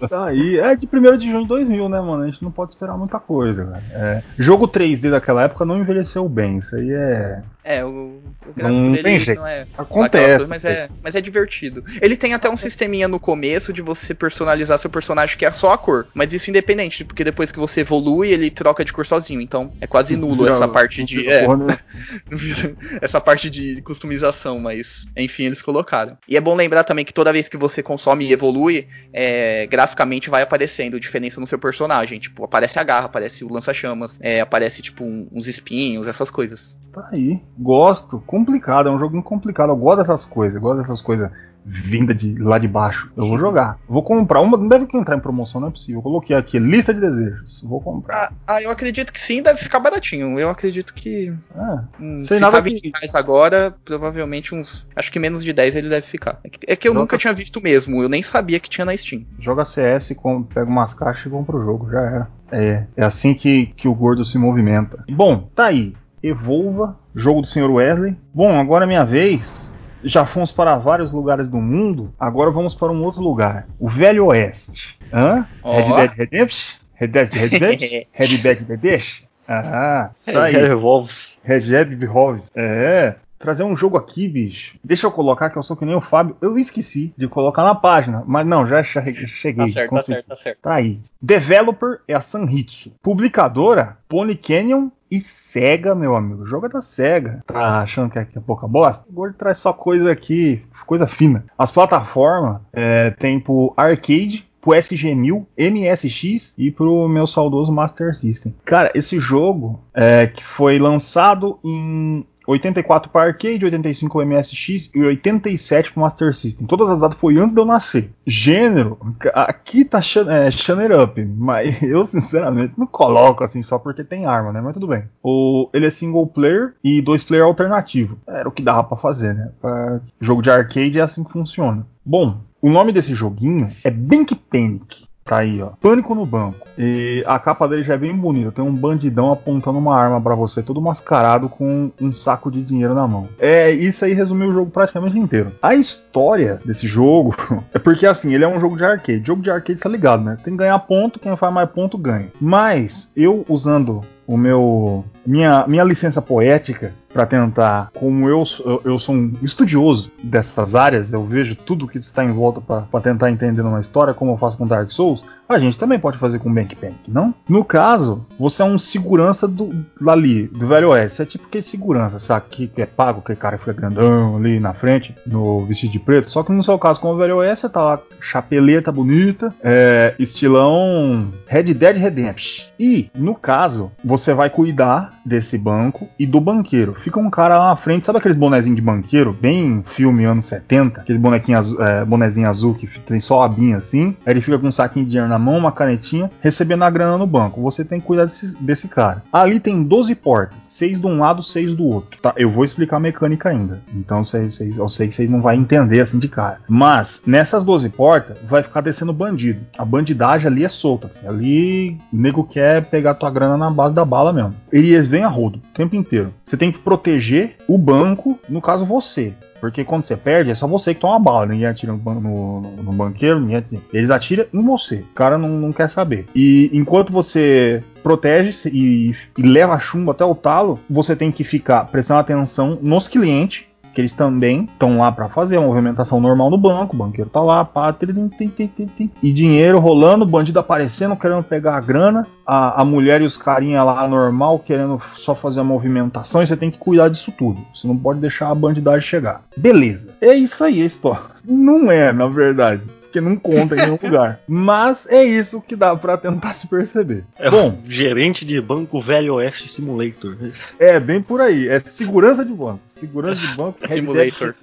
tá aí, é de 1 de junho de 2000, né, mano? A gente não pode esperar muita coisa, É, jogo 3D daquela época não envelheceu bem, isso aí é. É, o, o gráfico não dele jeito. não é. Acontece. Coisas, mas, é, mas é divertido. Ele tem até um sisteminha no começo de você personalizar seu personagem que é só a cor. Mas isso independente, porque depois que você evolui, ele troca de cor sozinho. Então é quase nulo essa parte de. É, [laughs] essa parte de customização, mas enfim, eles colocaram. E é bom lembrar também que toda vez que você consome e evolui, é, graficamente vai aparecendo diferença no seu personagem. Tipo, aparece a garra, aparece o lança-chamas, é, aparece, tipo, um, uns espinhos, essas coisas. Tá aí. Gosto. Complicado, é um jogo complicado. Eu gosto dessas coisas, eu gosto dessas coisas vinda de lá de baixo. Eu vou jogar. Vou comprar uma. Não deve entrar em promoção, não é possível. Eu coloquei aqui lista de desejos. Vou comprar. Ah, ah eu acredito que sim, deve ficar baratinho. Eu acredito que. Ah, hum, sem se nada tá 20 que... reais agora, provavelmente uns. Acho que menos de 10 ele deve ficar. É que, é que eu Joga... nunca tinha visto mesmo. Eu nem sabia que tinha na Steam. Joga CS, com, pega umas caixas e compra o jogo. Já era. É, é assim que, que o gordo se movimenta. Bom, tá aí. Evolva, jogo do Sr. Wesley. Bom, agora é minha vez já fomos para vários lugares do mundo, agora vamos para um outro lugar. O Velho Oeste. Hã? Oh. Red Dead Redemption? Red Dead Redemption? Red Dead Redemption? [laughs] Ah, tá aí. Red Revolves. Red Dead Revolves. É. Trazer um jogo aqui, bicho. Deixa eu colocar que eu sou que nem o Fábio. Eu esqueci de colocar na página, mas não, já [laughs] cheguei. Tá certo, tá certo, tá certo. Tá aí. Developer é a Sanritsu. Publicadora, Pony Canyon e Sega, meu amigo. O jogo é da Sega. Tá achando que é, é pouca bosta? Agora traz só coisa aqui, coisa fina. As plataformas é, tem pro arcade, pro SG-1000, MSX e pro meu saudoso Master System. Cara, esse jogo é, que foi lançado em 84 para arcade, 85 para MSX e 87 para Master System. Todas as datas foi antes de eu nascer. Gênero, aqui tá é, Shanner Up, mas [laughs] eu sinceramente não coloco assim só porque tem arma, né? Mas tudo bem. O, ele é single player e dois player alternativo. Era o que dava para fazer, né? Pra jogo de arcade é assim que funciona. Bom, o nome desse joguinho é Bank Panic. Tá aí, ó. Pânico no banco. E a capa dele já é bem bonita. Tem um bandidão apontando uma arma para você, todo mascarado com um saco de dinheiro na mão. É, isso aí resumiu o jogo praticamente inteiro. A história desse jogo [laughs] é porque assim, ele é um jogo de arcade. Jogo de arcade, tá ligado, né? Tem que ganhar ponto, quem faz mais ponto ganha. Mas eu usando o meu minha, minha licença poética para tentar, como eu, eu, sou um estudioso dessas áreas, eu vejo tudo que está em volta para tentar entender uma história, como eu faço com Dark Souls, a gente também pode fazer com Bank Panic, não? No caso, você é um segurança do ali, do Velho Oeste. É tipo que segurança, sabe? Que, que é pago, que cara fica grandão ali na frente, no vestido de preto. Só que no seu caso, como o Velho Oeste, você tá lá, chapeleta bonita, é, estilão Red Dead Redemption. E, no caso, você vai cuidar desse banco e do banqueiro. Fica um cara lá na frente, sabe aqueles bonezinhos de banqueiro, bem filme anos 70? Aquele bonequinho azul, é, bonezinho azul que tem só a abinha assim. Aí ele fica com um saquinho de dinheiro na mão, uma canetinha, recebendo a grana no banco. Você tem que cuidar desse, desse cara. Ali tem 12 portas, 6 de um lado, 6 do outro. Tá? Eu vou explicar a mecânica ainda. Então eu sei que vocês não vão entender assim de cara. Mas nessas 12 portas vai ficar descendo bandido. A bandidagem ali é solta. Ali o nego quer pegar tua grana na base da bala mesmo. Eles vêm a rodo o tempo inteiro. Você tem que proteger o banco, no caso você. Porque quando você perde, é só você que toma bala. Ninguém atira no, no, no banqueiro, atira. Eles atiram em você. O cara não, não quer saber. E enquanto você protege e, e leva chumbo até o talo, você tem que ficar prestando atenção nos clientes que eles também estão lá para fazer a movimentação normal no banco, o banqueiro tá lá, pá, tim, tim, tim, e dinheiro rolando, bandido aparecendo, querendo pegar a grana, a, a mulher e os carinha lá normal querendo só fazer a movimentação, e você tem que cuidar disso tudo. Você não pode deixar a bandidagem chegar. Beleza. É isso aí a história. Não é, na verdade porque não conta em nenhum lugar. Mas é isso que dá para tentar se perceber. É Bom, gerente de banco Velho Oeste Simulator. É, bem por aí. É segurança de banco. Segurança de banco [laughs] Simulator.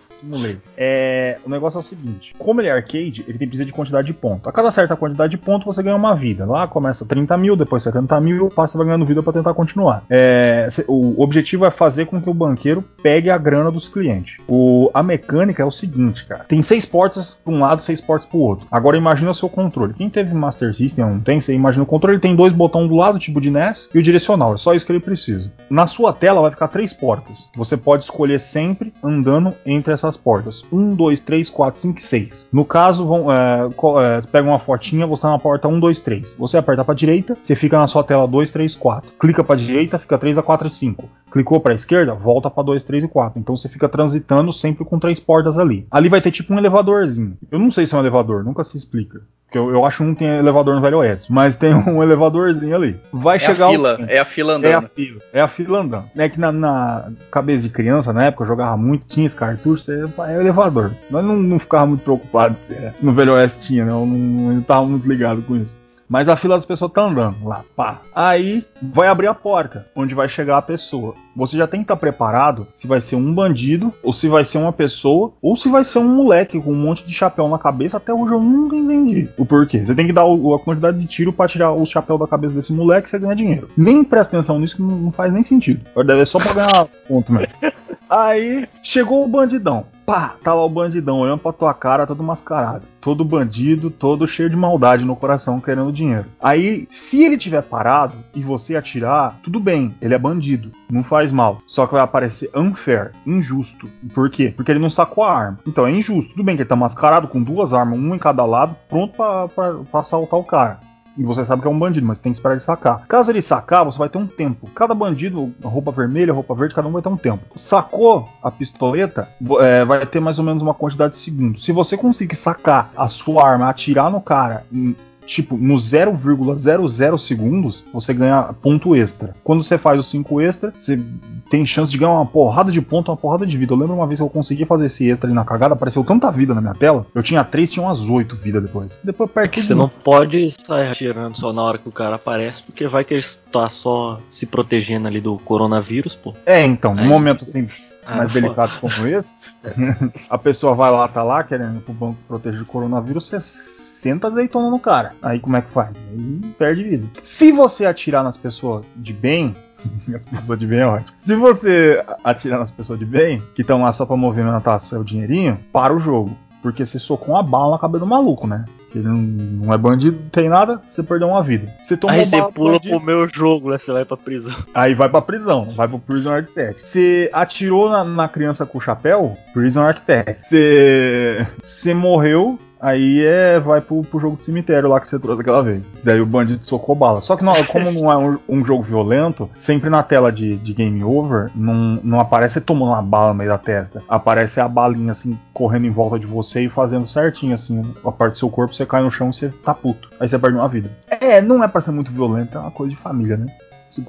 Simulator. É, o negócio é o seguinte: como ele é arcade, ele tem precisa de quantidade de pontos. A cada certa quantidade de pontos, você ganha uma vida. Lá começa 30 mil, depois 70 mil, passa vai ganhando vida para tentar continuar. É, o objetivo é fazer com que o banqueiro pegue a grana dos clientes. O, a mecânica é o seguinte, cara: tem seis portas para um lado, seis portas pro outro. Agora imagina o seu controle. Quem teve Master System não tem, você imagina o controle, tem dois botões do lado, tipo de NES, e o direcional. É só isso que ele precisa. Na sua tela vai ficar três portas. Você pode escolher sempre andando entre essas portas. Um, dois, três, quatro, cinco, seis. No caso, vão, é, é, pega uma fotinha, você tá na porta 1, 2, 3. Você aperta para direita, você fica na sua tela 2, 3, 4. Clica para direita, fica 3 a 4 e 5. Clicou para a esquerda, volta para 2, 3 e 4. Então você fica transitando sempre com três portas ali. Ali vai ter tipo um elevadorzinho. Eu não sei se é um elevador, nunca se explica. Porque eu, eu acho que não tem elevador no Velho Oeste, mas tem [laughs] um elevadorzinho ali. Vai é chegar a fila, é a fila andando. É a fila, é a fila andando. É que na, na cabeça de criança, na época, eu jogava muito, tinha esse cartucho, é, é elevador. Mas não, não ficava muito preocupado se no Velho Oeste tinha, né? Eu não, não estava muito ligado com isso. Mas a fila das pessoas tá andando lá, pá. Aí vai abrir a porta, onde vai chegar a pessoa. Você já tem que estar tá preparado se vai ser um bandido, ou se vai ser uma pessoa, ou se vai ser um moleque com um monte de chapéu na cabeça. Até hoje eu nunca entendi o porquê. Você tem que dar a quantidade de tiro para tirar o chapéu da cabeça desse moleque e você ganha dinheiro. Nem presta atenção nisso que não faz nem sentido. Deve ser só pra ganhar ponto mesmo. [laughs] Aí chegou o bandidão. Pá, tá lá o bandidão olhando pra tua cara, todo mascarado. Todo bandido, todo cheio de maldade no coração, querendo dinheiro. Aí, se ele tiver parado e você atirar, tudo bem, ele é bandido, não faz mal. Só que vai aparecer unfair, injusto. Por quê? Porque ele não sacou a arma. Então é injusto. Tudo bem que ele tá mascarado com duas armas, uma em cada lado, pronto pra, pra assaltar o cara e você sabe que é um bandido, mas tem que esperar ele sacar. Caso ele sacar, você vai ter um tempo. Cada bandido, roupa vermelha, roupa verde, cada um vai ter um tempo. Sacou a pistoleta, é, vai ter mais ou menos uma quantidade de segundos. Se você conseguir sacar a sua arma, atirar no cara em tipo, no 0,00 segundos, você ganha ponto extra. Quando você faz os 5 extra, você tem chance de ganhar uma porrada de ponto, uma porrada de vida. Eu lembro uma vez que eu consegui fazer esse extra ali na cagada, apareceu tanta vida na minha tela. Eu tinha 3, tinha umas 8 vidas depois. Depois perto Você não pode sair atirando só na hora que o cara aparece, porque vai que ele está só se protegendo ali do coronavírus, pô. É, então, num Aí- momento assim Ah, mais foda. delicado como esse, [laughs] [laughs] a pessoa vai lá, tá lá, querendo que o banco proteja do coronavírus, você senta azeitona no cara. Aí como é que faz? Aí perde vida. Se você atirar nas pessoas de bem. [laughs] As pessoas de bem é ótimo. Se você atirar nas pessoas de bem, que estão lá só pra movimentar seu dinheirinho, para o jogo. Porque você socou uma bala na cabeça do maluco, né? Ele não, não é bandido, não tem nada, você perdeu uma vida. Você tomou Aí você pula bandido, pro meu jogo, né? Você vai pra prisão. [laughs] Aí vai pra prisão, vai pro Prison Architect. Você atirou na, na criança com o chapéu, Prison Architect. Você. Você morreu. Aí é, vai pro, pro jogo de cemitério lá que você trouxe aquela vez. Daí o bandido socou bala. Só que não- como não é um, um jogo violento, sempre na tela de, de game over, não, não aparece tomando uma bala no meio da testa. Aparece a balinha assim, correndo em volta de você e fazendo certinho, assim, a parte do seu corpo, você cai no chão e você tá puto. Aí você perde uma vida. É, não é pra ser muito violento, é uma coisa de família, né?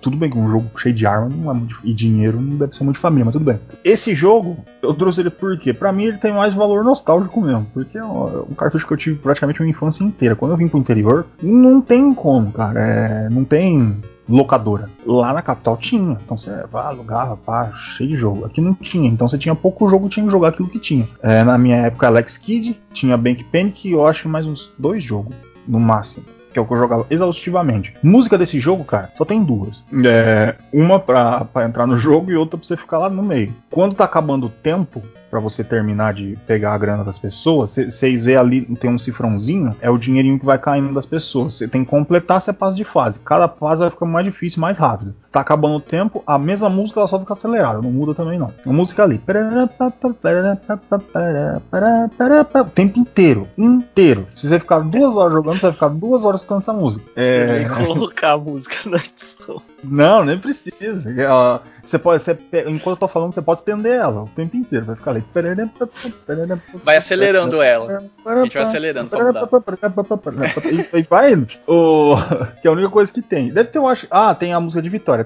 Tudo bem que um jogo cheio de arma não é muito, e dinheiro não deve ser muito família, mas tudo bem. Esse jogo, eu trouxe ele por quê? Pra mim ele tem mais valor nostálgico mesmo, porque é um um cartucho que eu tive praticamente uma infância inteira. Quando eu vim pro interior, não tem como, cara. É, não tem locadora. Lá na capital tinha. Então você vai, alugava, pá, cheio de jogo. Aqui não tinha. Então você tinha pouco jogo, tinha que jogar aquilo que tinha. É, na minha época, Alex Kidd, tinha Bank Panic e eu acho mais uns dois jogos, no máximo. Que é o que eu jogava exaustivamente. Música desse jogo, cara, só tem duas. É, uma pra, pra entrar no [laughs] jogo e outra pra você ficar lá no meio. Quando tá acabando o tempo, pra você terminar de pegar a grana das pessoas, vocês vê ali, tem um cifrãozinho, é o dinheirinho que vai caindo das pessoas. Você tem que completar, você passa de fase. Cada fase vai ficando mais difícil, mais rápido. Tá acabando o tempo, a mesma música ela só fica acelerada, não muda também não. A música ali. O tempo inteiro, inteiro. Se você ficar duas horas jogando, você vai ficar duas horas escutando essa música. Você É... vai colocar a música na Não, nem precisa. Ela- Você pode, você enquanto eu tô falando, você pode estender ela o tempo inteiro. Vai ficar ali. Vai acelerando ela. A gente vai acelerando. E, e vai indo. O, que é a única coisa que tem. Deve ter, eu acho. Ah, tem a música de Vitória.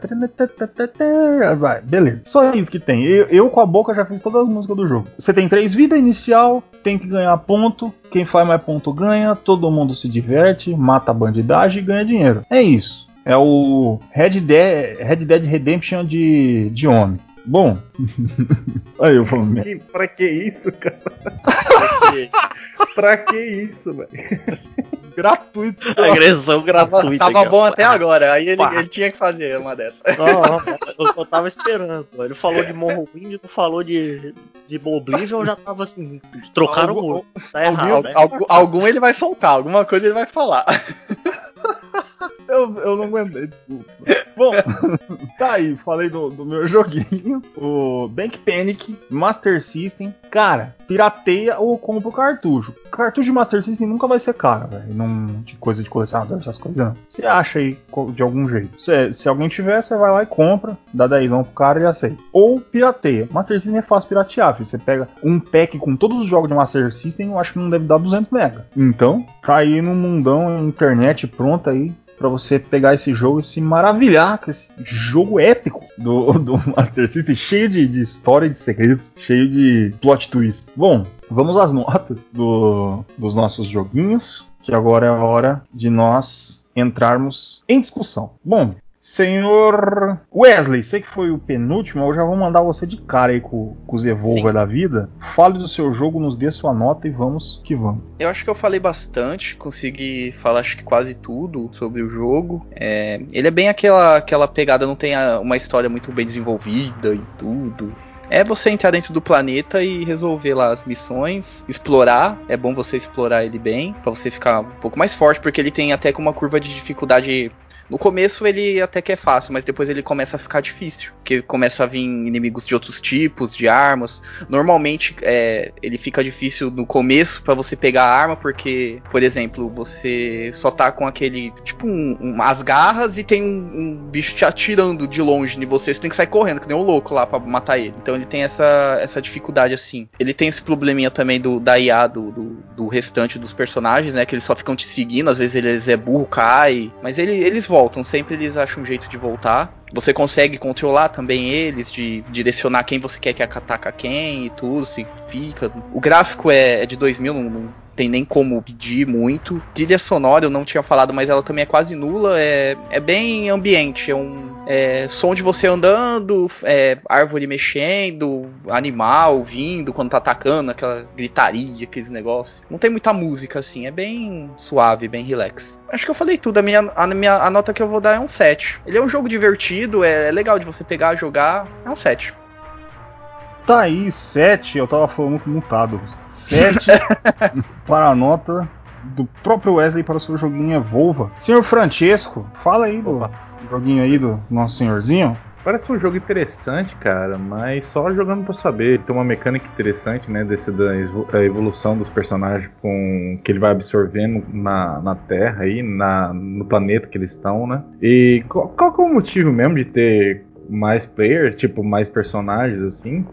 Vai, beleza. Só isso que tem. Eu, eu com a boca já fiz todas as músicas do jogo. Você tem três vidas inicial, tem que ganhar ponto. Quem faz mais ponto ganha. Todo mundo se diverte, mata a bandidagem e ganha dinheiro. É isso. É o Red Dead, Red Dead Redemption de, de homem. Bom. [laughs] Aí eu merda. Que- pra que isso, cara? [laughs] Pra que isso, velho? gratuito. Agressão Tava, gratuita. tava cara. bom até agora, aí ele, ele tinha que fazer uma dessas. Não, não, eu, eu tava esperando. Ele falou de Morrowind, [laughs] não falou de, de Oblivion, eu já tava assim, trocaram Algum- o. Tá errado, Al- né? algum, algum ele vai soltar, alguma coisa ele vai falar. Eu, eu não aguentei, desculpa. Bom, tá aí, falei do, do meu joguinho, o Bank Panic, Master System. Cara, pirateia ou compra o cartucho. Cartucho de Master System nunca vai ser caro, velho. De coisa de colecionador, essas coisas não. Você acha aí de algum jeito. Se, se alguém tiver, você vai lá e compra, dá 10 pro cara e aceita. Ou pirateia. Master System é fácil piratear. Você pega um pack com todos os jogos de Master System, eu acho que não deve dar 200 mega. Então, tá aí no mundão, internet pronta aí Pra você pegar esse jogo e se maravilhar com esse jogo épico do, [laughs] do Master System, cheio de, de história de segredos, cheio de plot twist. Bom, vamos às notas do- dos nossos joguinhos, que agora é a hora de nós entrarmos em discussão. Bom, senhor Wesley, sei que foi o penúltimo, eu já vou mandar você de cara aí com, com os Evolver da vida. Fale do seu jogo, nos dê sua nota e vamos que vamos. Eu acho que eu falei bastante, consegui falar acho que quase tudo sobre o jogo. É, ele é bem aquela, aquela pegada, não tem uma história muito bem desenvolvida e tudo. É você entrar dentro do planeta e resolver lá as missões, explorar. É bom você explorar ele bem, pra você ficar um pouco mais forte, porque ele tem até com uma curva de dificuldade No começo ele até que é fácil, mas depois ele começa a ficar difícil. Porque começa a vir inimigos de outros tipos, de armas. Normalmente é, ele fica difícil no começo para você pegar a arma, porque, por exemplo, você só tá com aquele. Tipo, um, um, as garras e tem um, um, bicho te atirando de longe de você. Você tem que sair correndo, que nem um louco lá para matar ele. Então ele tem essa, essa dificuldade assim. Ele tem esse probleminha também do, da IA do, do, do restante dos personagens, né? Que eles só ficam te seguindo, às vezes eles é burro, cai. Mas ele, eles voltam, sempre eles acham um jeito de voltar. Você consegue controlar também eles, de direcionar quem você quer que ataca quem e tudo, se fica. O gráfico é, é de 2000, não, não tem nem como pedir muito. Trilha sonora eu não tinha falado, mas ela também é quase nula. É, é bem ambiente, é um é, som de você andando, é, árvore mexendo, animal vindo quando tá atacando, aquela gritaria, aqueles negócios. Não tem muita música assim, é bem suave, bem relax. Acho que eu falei tudo. A minha, a minha a nota que eu vou dar é um 7. Ele é um jogo divertido, é, é legal de você pegar, jogar. É um 7. Tá aí, 7, eu tava falando muito mutado. 7 [laughs] para a nota do próprio Wesley para o seu joguinho Evolva. Senhor Francesco, fala aí do Opa. joguinho aí do nosso senhorzinho. Parece um jogo interessante, cara, mas só jogando para saber. Tem uma mecânica interessante, né, desse da evolução dos personagens com que ele vai absorvendo na, na Terra aí, na, no planeta que eles estão, né? E qual, qual é o motivo mesmo de ter mais players, tipo, mais personagens, assim,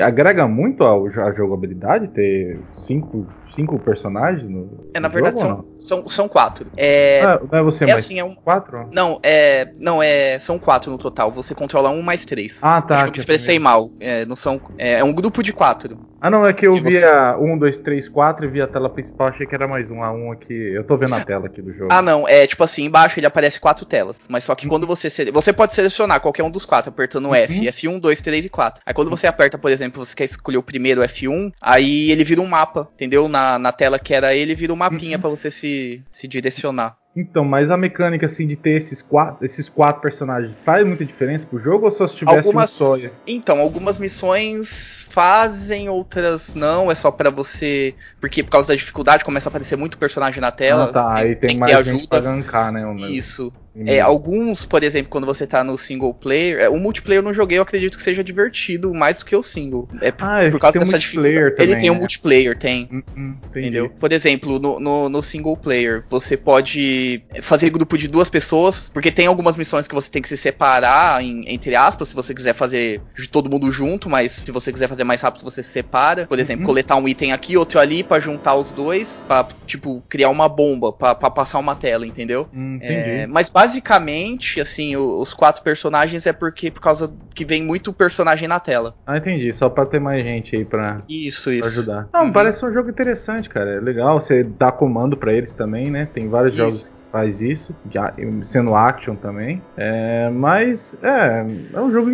agrega muito à jogabilidade ter cinco cinco personagens no. É, na verdade são, são, são quatro. É, ah, não é você é mais assim, é um, quatro? Não, é. Não, é. São quatro no total. Você controla um mais três. Ah, tá. Acho que eu me expressei mal. É, não são, é, é, um grupo de quatro. Ah, não, é que eu que via você... um, dois, três, quatro e via a tela principal, achei que era mais um. A um aqui. Eu tô vendo a tela aqui do jogo. Ah, não. É tipo assim, embaixo ele aparece quatro telas. Mas só que uhum. quando você. Você pode selecionar qualquer um dos quatro, apertando uhum. F. F1, 2, 3 e 4. Aí quando você aperta, por exemplo, você quer escolher o primeiro F1, aí ele vira um mapa, entendeu? Na, na tela que era ele, vira um mapinha uhum. para você se, se direcionar. Então, mas a mecânica assim de ter esses quatro, esses quatro personagens faz muita diferença pro jogo ou só se tivesse algumas, um só? Então, algumas missões fazem, outras não, é só para você, porque por causa da dificuldade começa a aparecer muito personagem na tela. Ah, tá, aí tem, tem mais gente ajuda. pra gankar, né? Isso. É, alguns, por exemplo, quando você tá no single player, é, o multiplayer eu não joguei, eu acredito que seja divertido mais do que o single. É ah, por causa dessa dificuldade. Também, Ele tem né? um multiplayer, tem. Hum, hum, entendeu? Por exemplo, no, no, no, single player, você pode fazer grupo de duas pessoas, porque tem algumas missões que você tem que se separar, em, entre aspas, se você quiser fazer de todo mundo junto, mas se você quiser fazer mais rápido, você se separa. Por exemplo, uhum. coletar um item aqui, outro ali, para juntar os dois, para tipo, criar uma bomba, para passar uma tela, entendeu? Hum, é, mas basicamente assim, os quatro personagens é porque por causa que vem muito personagem na tela. Ah, entendi. Só pra ter mais gente aí pra, isso, isso. Pra ajudar. Não, uhum. parece um jogo interessante, cara. É legal. Você dá comando para eles também, né? Tem vários isso. jogos que faz isso, já, sendo action também. É, mas é, é um jogo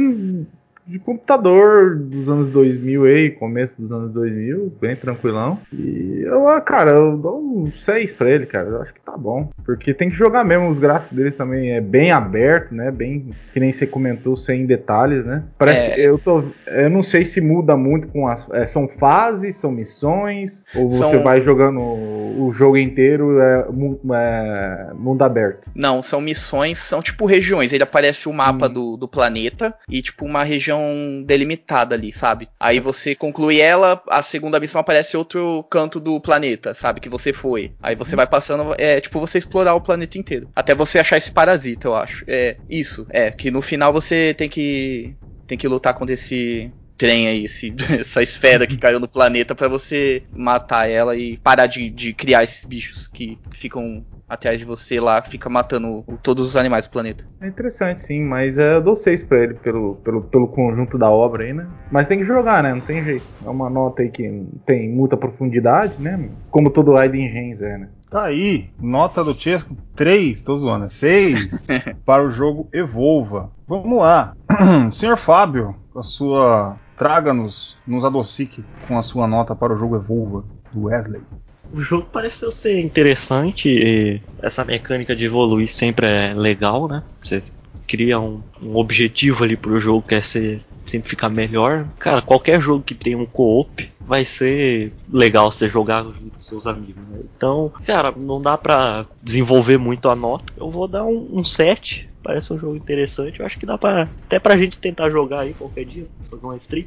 de computador dos anos 2000 aí, começo dos anos 2000, bem tranquilão. E eu, ah, cara, eu dou um 6 pra ele, cara. Eu acho que tá bom. Porque tem que jogar mesmo, os gráficos deles também é bem aberto, né? Bem, que nem você comentou, sem detalhes, né? Parece é... que eu tô. Eu não sei se muda muito com as. É, são fases, são missões, ou você são... vai jogando o jogo inteiro é, é, mundo aberto? Não, são missões, são tipo regiões. Ele aparece o mapa hum. do, do planeta e tipo uma região região delimitada ali, sabe? Aí você conclui ela, a segunda missão aparece outro canto do planeta, sabe? Que você foi. Aí você vai passando, é tipo você explorar o planeta inteiro. Até você achar esse parasita, eu acho. É isso, é. Que no final você tem que. Tem que lutar contra esse trem aí, esse, [laughs] essa esfera que caiu no planeta para você matar ela e parar de, de criar esses bichos que ficam atrás de você lá, fica matando todos os animais do planeta. É interessante, sim, mas é, eu dou 6 pra ele pelo, pelo, pelo conjunto da obra aí, né? Mas tem que jogar, né? Não tem jeito. É uma nota aí que tem muita profundidade, né? Como todo Aiden Reigns é, né? Tá aí, nota do Chesco 3, tô zoando, 6 [laughs] para o jogo Evolva. Vamos lá. [clears throat] Senhor Fábio, a sua traga-nos, nos adocique com a sua nota para o jogo Evolva do Wesley o jogo pareceu ser interessante. essa mecânica de evoluir sempre é legal, né? Você cria um, um objetivo ali pro jogo que é ser sempre ficar melhor. Cara, qualquer jogo que tenha um co-op vai ser legal você jogar junto com seus amigos. Né? Então, cara, não dá pra desenvolver muito a nota. Eu vou dar um, um 7 Parece um jogo interessante. Eu acho que dá pra. Até pra gente tentar jogar aí qualquer dia. Fazer uma stream.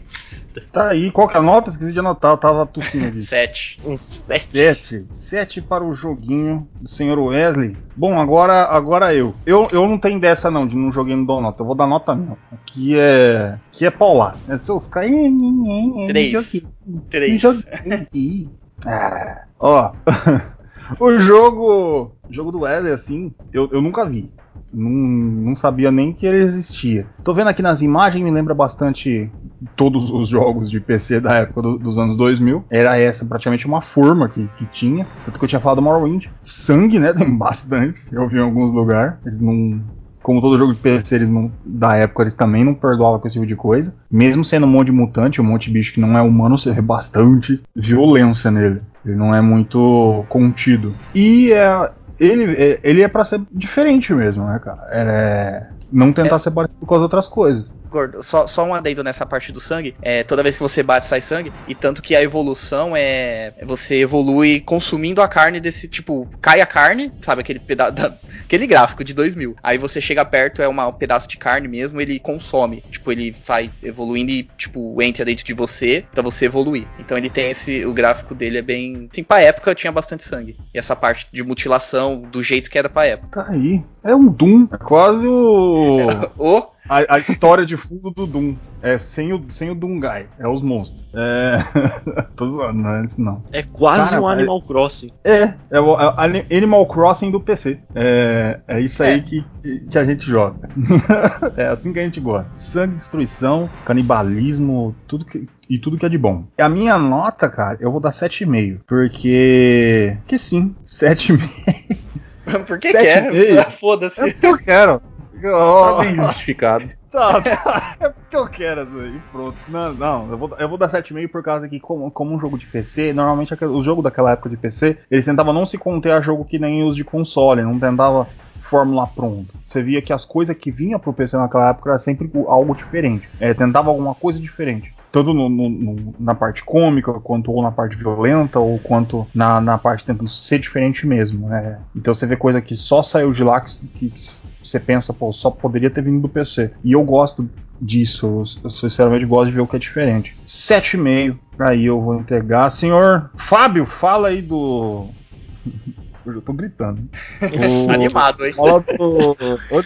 Tá aí, qual que é a nota? Esqueci de anotar, eu tava tossindo aqui. [laughs] 7. Um 7. 7. 7 para o joguinho do senhor Wesley. Bom, agora, agora eu. eu. Eu não tenho dessa não, de não joguei no dou nota. Eu vou dar nota mesmo. Aqui é. Aqui é paular. É seus caras. 3. 3. Ah, ó. [laughs] o jogo. O jogo do Wesley, assim, eu, eu nunca vi. Não, não sabia nem que ele existia. Tô vendo aqui nas imagens, me lembra bastante todos os jogos de PC da época do, dos anos 2000. Era essa praticamente uma forma que, que tinha. Tanto que eu tinha falado Morrowind. Sangue, né? [laughs] Tem bastante. Eu vi em alguns lugares. Eles não. Como todo jogo de PC eles não, da época, eles também não perdoavam com esse tipo de coisa. Mesmo sendo um monte de mutante, um monte de bicho que não é humano, você vê bastante violência nele. Ele não é muito contido. E é, ele, ele é para ser diferente mesmo, né, cara? É, não tentar é. ser parecido com as outras coisas. Gordo, só, só um adendo nessa parte do sangue. É, toda vez que você bate, sai sangue. E tanto que a evolução é. Você evolui consumindo a carne desse tipo. Cai a carne, sabe? Aquele pedaço. [laughs] aquele gráfico de 2000. Aí você chega perto, é uma, um pedaço de carne mesmo, ele consome. Tipo, ele sai evoluindo e, tipo, entra dentro de você para você evoluir. Então ele tem esse. O gráfico dele é bem. Assim, pra época tinha bastante sangue. E essa parte de mutilação, do jeito que era pra época. Tá aí. É um Doom. É quase o. [laughs] o a, a, história de fundo do Doom. É sem o, sem o Doomguy. É os monstros. É. [laughs] Tô zoando, não é isso não. É quase Cara, um Animal é... Crossing. É, é o é Animal Crossing do PC. É, é isso aí é. que, que a gente joga. [laughs] é assim que a gente gosta. Sangue, destruição, canibalismo, tudo que, e tudo que é de bom. A minha nota, cara, eu vou dar 7,5. Porque. Que sim, 7,5. Por que quer? Foda-se. É porque eu quero. Oh. Tá bem justificado. [laughs] Tá, tá. É porque eu quero e pronto. Não, não, eu vou, eu vou dar 7,5 por causa que, como, como um jogo de PC, normalmente o jogo daquela época de PC, eles tentavam não se conter a jogo que nem os de console, não tentava fórmula pronta. Você via que as coisas que vinham pro PC naquela época era sempre algo diferente. É, tentava alguma coisa diferente tanto no, no, na parte cômica, quanto ou na parte violenta, ou quanto na, na parte tentando ser diferente mesmo. Né? Então você vê coisa que só saiu de lá que, que você pensa, pô, só poderia ter vindo do PC. E eu gosto disso, eu sinceramente gosto de ver o que é diferente. 7,5, aí eu vou entregar. Senhor Fábio, fala aí do. Hoje eu tô gritando. O... [laughs] Animado, hein? Fala do...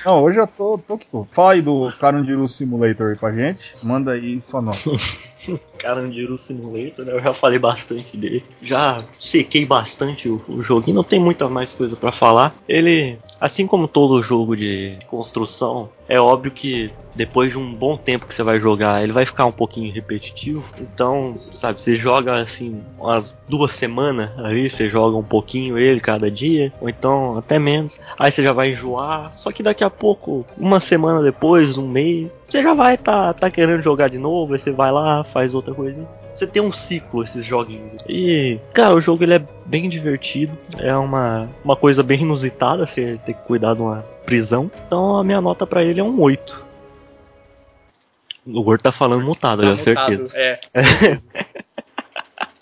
Não, hoje eu tô, tô aqui. Fala aí do Carandiru Simulator aí pra gente. Manda aí sua nota. [laughs] Carandiru Simulator, né? Eu já falei bastante dele. Já sequei bastante o, o joguinho, não tem muita mais coisa para falar. Ele, assim como todo jogo de construção, é óbvio que depois de um bom tempo que você vai jogar, ele vai ficar um pouquinho repetitivo. Então, sabe, você joga assim umas duas semanas aí, você joga um pouquinho ele cada dia, ou então até menos. Aí você já vai enjoar. Só que daqui a pouco, uma semana depois, um mês, você já vai tá, tá querendo jogar de novo, aí você vai lá, faz outra coisa. Você tem um ciclo esses joguinhos. E, cara, o jogo ele é bem divertido. É uma, uma coisa bem inusitada você ter que cuidar de uma prisão. Então a minha nota para ele é um 8. O Gordo tá falando mutado, tá eu certeza. É. [laughs]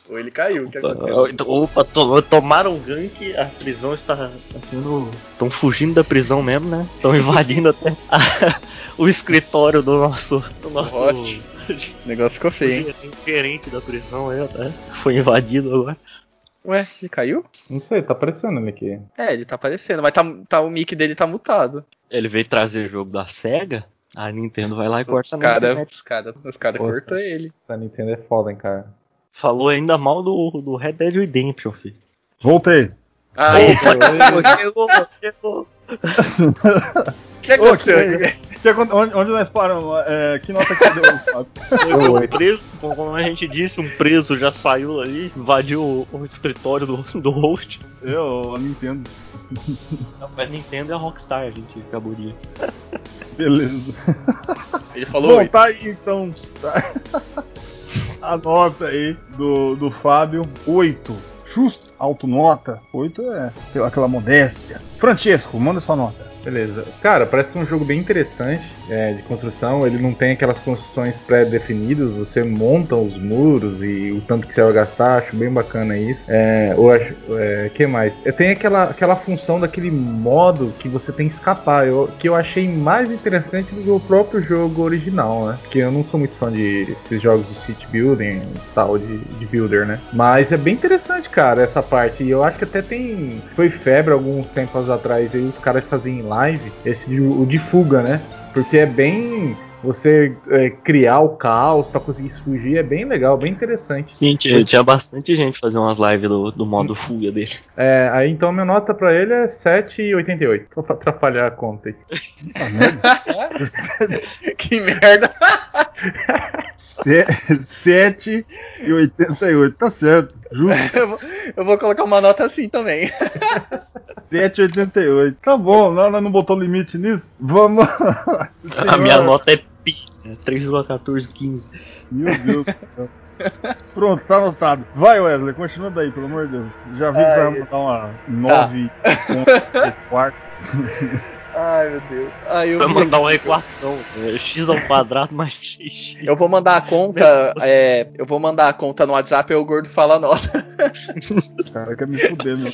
Ou ele caiu, o que aconteceu? Opa, to, tomaram um gank, a prisão está, está sendo. Estão fugindo da prisão mesmo, né? Estão invadindo até a, o escritório do nosso. Do nosso host. O negócio ficou feio, hein? gerente da prisão aí, né? Foi invadido agora. Ué, ele caiu? Não sei, tá aparecendo ele aqui. É, ele tá aparecendo, mas tá, tá, o mic dele tá mutado. Ele veio trazer jogo da SEGA? A Nintendo vai lá e corta os cara, Os caras os cara cortam ele. A Nintendo é foda, hein, cara. Falou ainda mal do, do Red Dead Redemption, filho. Voltei. Aí, chegou, [laughs] chegou. que aconteceu? Que, onde, onde nós paramos? É, que nota que deu? o preso, como a gente disse, um preso já saiu ali, invadiu o, o escritório do, do host. Eu, a Nintendo. Não, a Nintendo é a Rockstar, a gente acabou de. Beleza. Ele falou. Bom, tá aí então. Tá. [laughs] A nota aí do, do Fábio: 8. Justo. Alto nota. 8 é aquela modéstia. Francesco, manda sua nota. Beleza. Cara, parece um jogo bem interessante é, de construção. Ele não tem aquelas construções pré-definidas. Você monta os muros e o tanto que você vai gastar. Acho bem bacana isso. É, eu acho, é, que mais? Tem aquela, aquela função daquele modo que você tem que escapar. Eu, que eu achei mais interessante do que o próprio jogo original, né? Porque eu não sou muito fã de esses jogos de city building tal, de, de builder, né? Mas é bem interessante, cara, essa parte. E eu acho que até tem. Foi febre alguns tempos atrás aí, os caras faziam live, esse o de fuga, né? Porque é bem você é, criar o caos para conseguir fugir é bem legal, bem interessante. Sim, tinha, tinha bastante gente fazendo umas lives do, do modo fuga dele. É, aí então minha nota para ele é 7,88. Só pra atrapalhar a conta aí. [laughs] que merda! 7,88, tá certo. [laughs] Eu vou, eu vou colocar uma nota assim também. [laughs] 7,88. Tá bom, não, não botou limite nisso? Vamos. A minha nota é pi, né? 3,1415. Meu Deus do céu. Pronto, tá anotado. Vai, Wesley, continua daí, pelo amor de Deus. Já vi que você vai botar uma 9 3 quartos. Ai, meu Deus. Ai, eu Vai mandar uma [laughs] equação. né? x ao quadrado mais 3x. Eu vou mandar a conta. é, eu vou mandar a conta no WhatsApp e o gordo fala a nota. [laughs] Cara, quer me fuder, meu.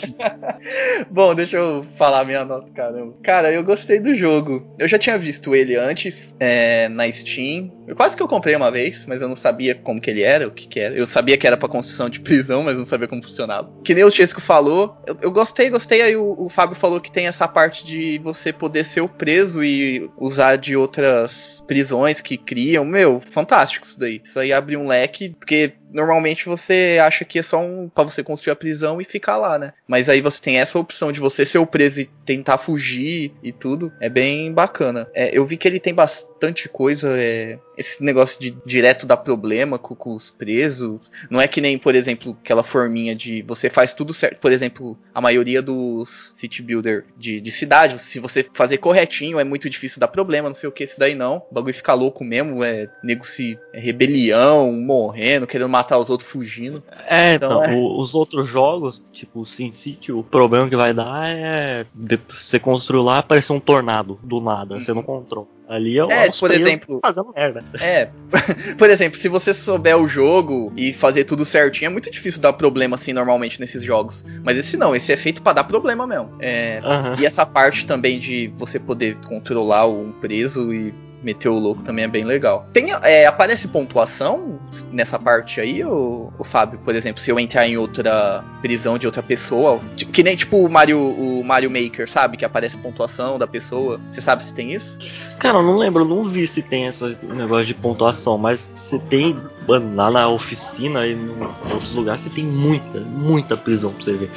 Bom, deixa eu falar a minha nota, caramba. Cara, eu gostei do jogo. Eu já tinha visto ele antes é, na Steam. Eu quase que eu comprei uma vez, mas eu não sabia como que ele era, o que que era. Eu sabia que era pra construção de prisão, mas não sabia como funcionava. Que nem o Chesco falou, eu, eu gostei, gostei. Aí o, o Fábio falou que tem essa parte de você poder ser o preso e usar de outras prisões que criam. Meu, fantástico isso daí. Isso aí abre um leque, porque normalmente você acha que é só um para você construir a prisão e ficar lá, né? Mas aí você tem essa opção de você ser o preso e tentar fugir e tudo. É bem bacana. É, eu vi que ele tem bastante coisa. é, esse negócio de direto dar problema com, com os presos. Não é que nem, por exemplo, aquela forminha de você faz tudo certo. Por exemplo, a maioria dos city builder de, de cidade, se você fazer corretinho, é muito difícil dar problema, não sei o que, esse daí não. O bagulho fica louco mesmo, é nego se é rebelião, morrendo, querendo matar os outros fugindo. É, então, Então, é. o- os outros jogos, tipo o Sin City, o problema que vai dar é de- você construir lá aparecer um tornado do nada, você não controla. Ali é, É, por exemplo- fazendo merda. É, [laughs] por exemplo, se você souber o jogo e fazer tudo certinho, é muito difícil dar problema assim normalmente nesses jogos. Mas esse não, esse é feito pra dar problema mesmo. É, Aham. E essa parte também de você poder controlar um preso e meter o louco também é bem legal. Tem, é, aparece pontuação nessa parte aí, o, Fábio? Por exemplo, se eu entrar em outra prisão de outra pessoa, ti- que nem tipo o Mario, o Mario Maker, sabe? Que aparece pontuação da pessoa. Você sabe se tem isso? Cara, eu não lembro, não vi se tem esse negócio de pontuação, mas você tem lá na oficina e em outros lugares, você tem muita, muita prisão pra você ver.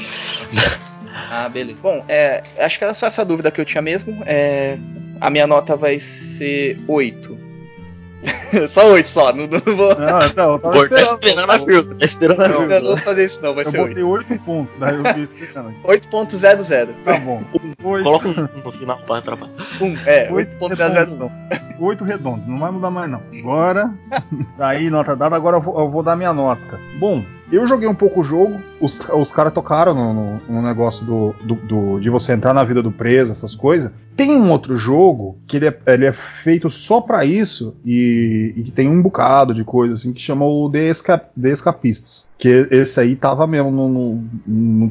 Ah, beleza. Bom, é, acho que era só essa dúvida que eu tinha mesmo. É, a minha nota vai ser 8. [laughs] só 8 só, não, não vou. Ah, não, eu tava tá esperando. esperando a pergunta, tá esperando a Não, eu não vou fazer isso, não, vai Eu ser 8. botei 8 pontos, daí eu fiquei esperando. 8.00. Tá bom. [laughs] Oito- Coloca um no final pra atrapalhar. Um, é, Oito 8.00. redondo, não. Oito redondo, não vai mudar mais não. Agora, [laughs] aí nota dada, agora eu vou, eu vou dar minha nota. Bom, eu joguei um pouco o jogo, os, os caras tocaram no, no- no negócio do, do- do- de você entrar na vida do preso, essas coisas. Tem um outro jogo que ele é, ele é feito só pra isso e, e tem um bocado de coisa assim que chama o The, Esca, The Escapistas. Que esse aí tava mesmo no, no, no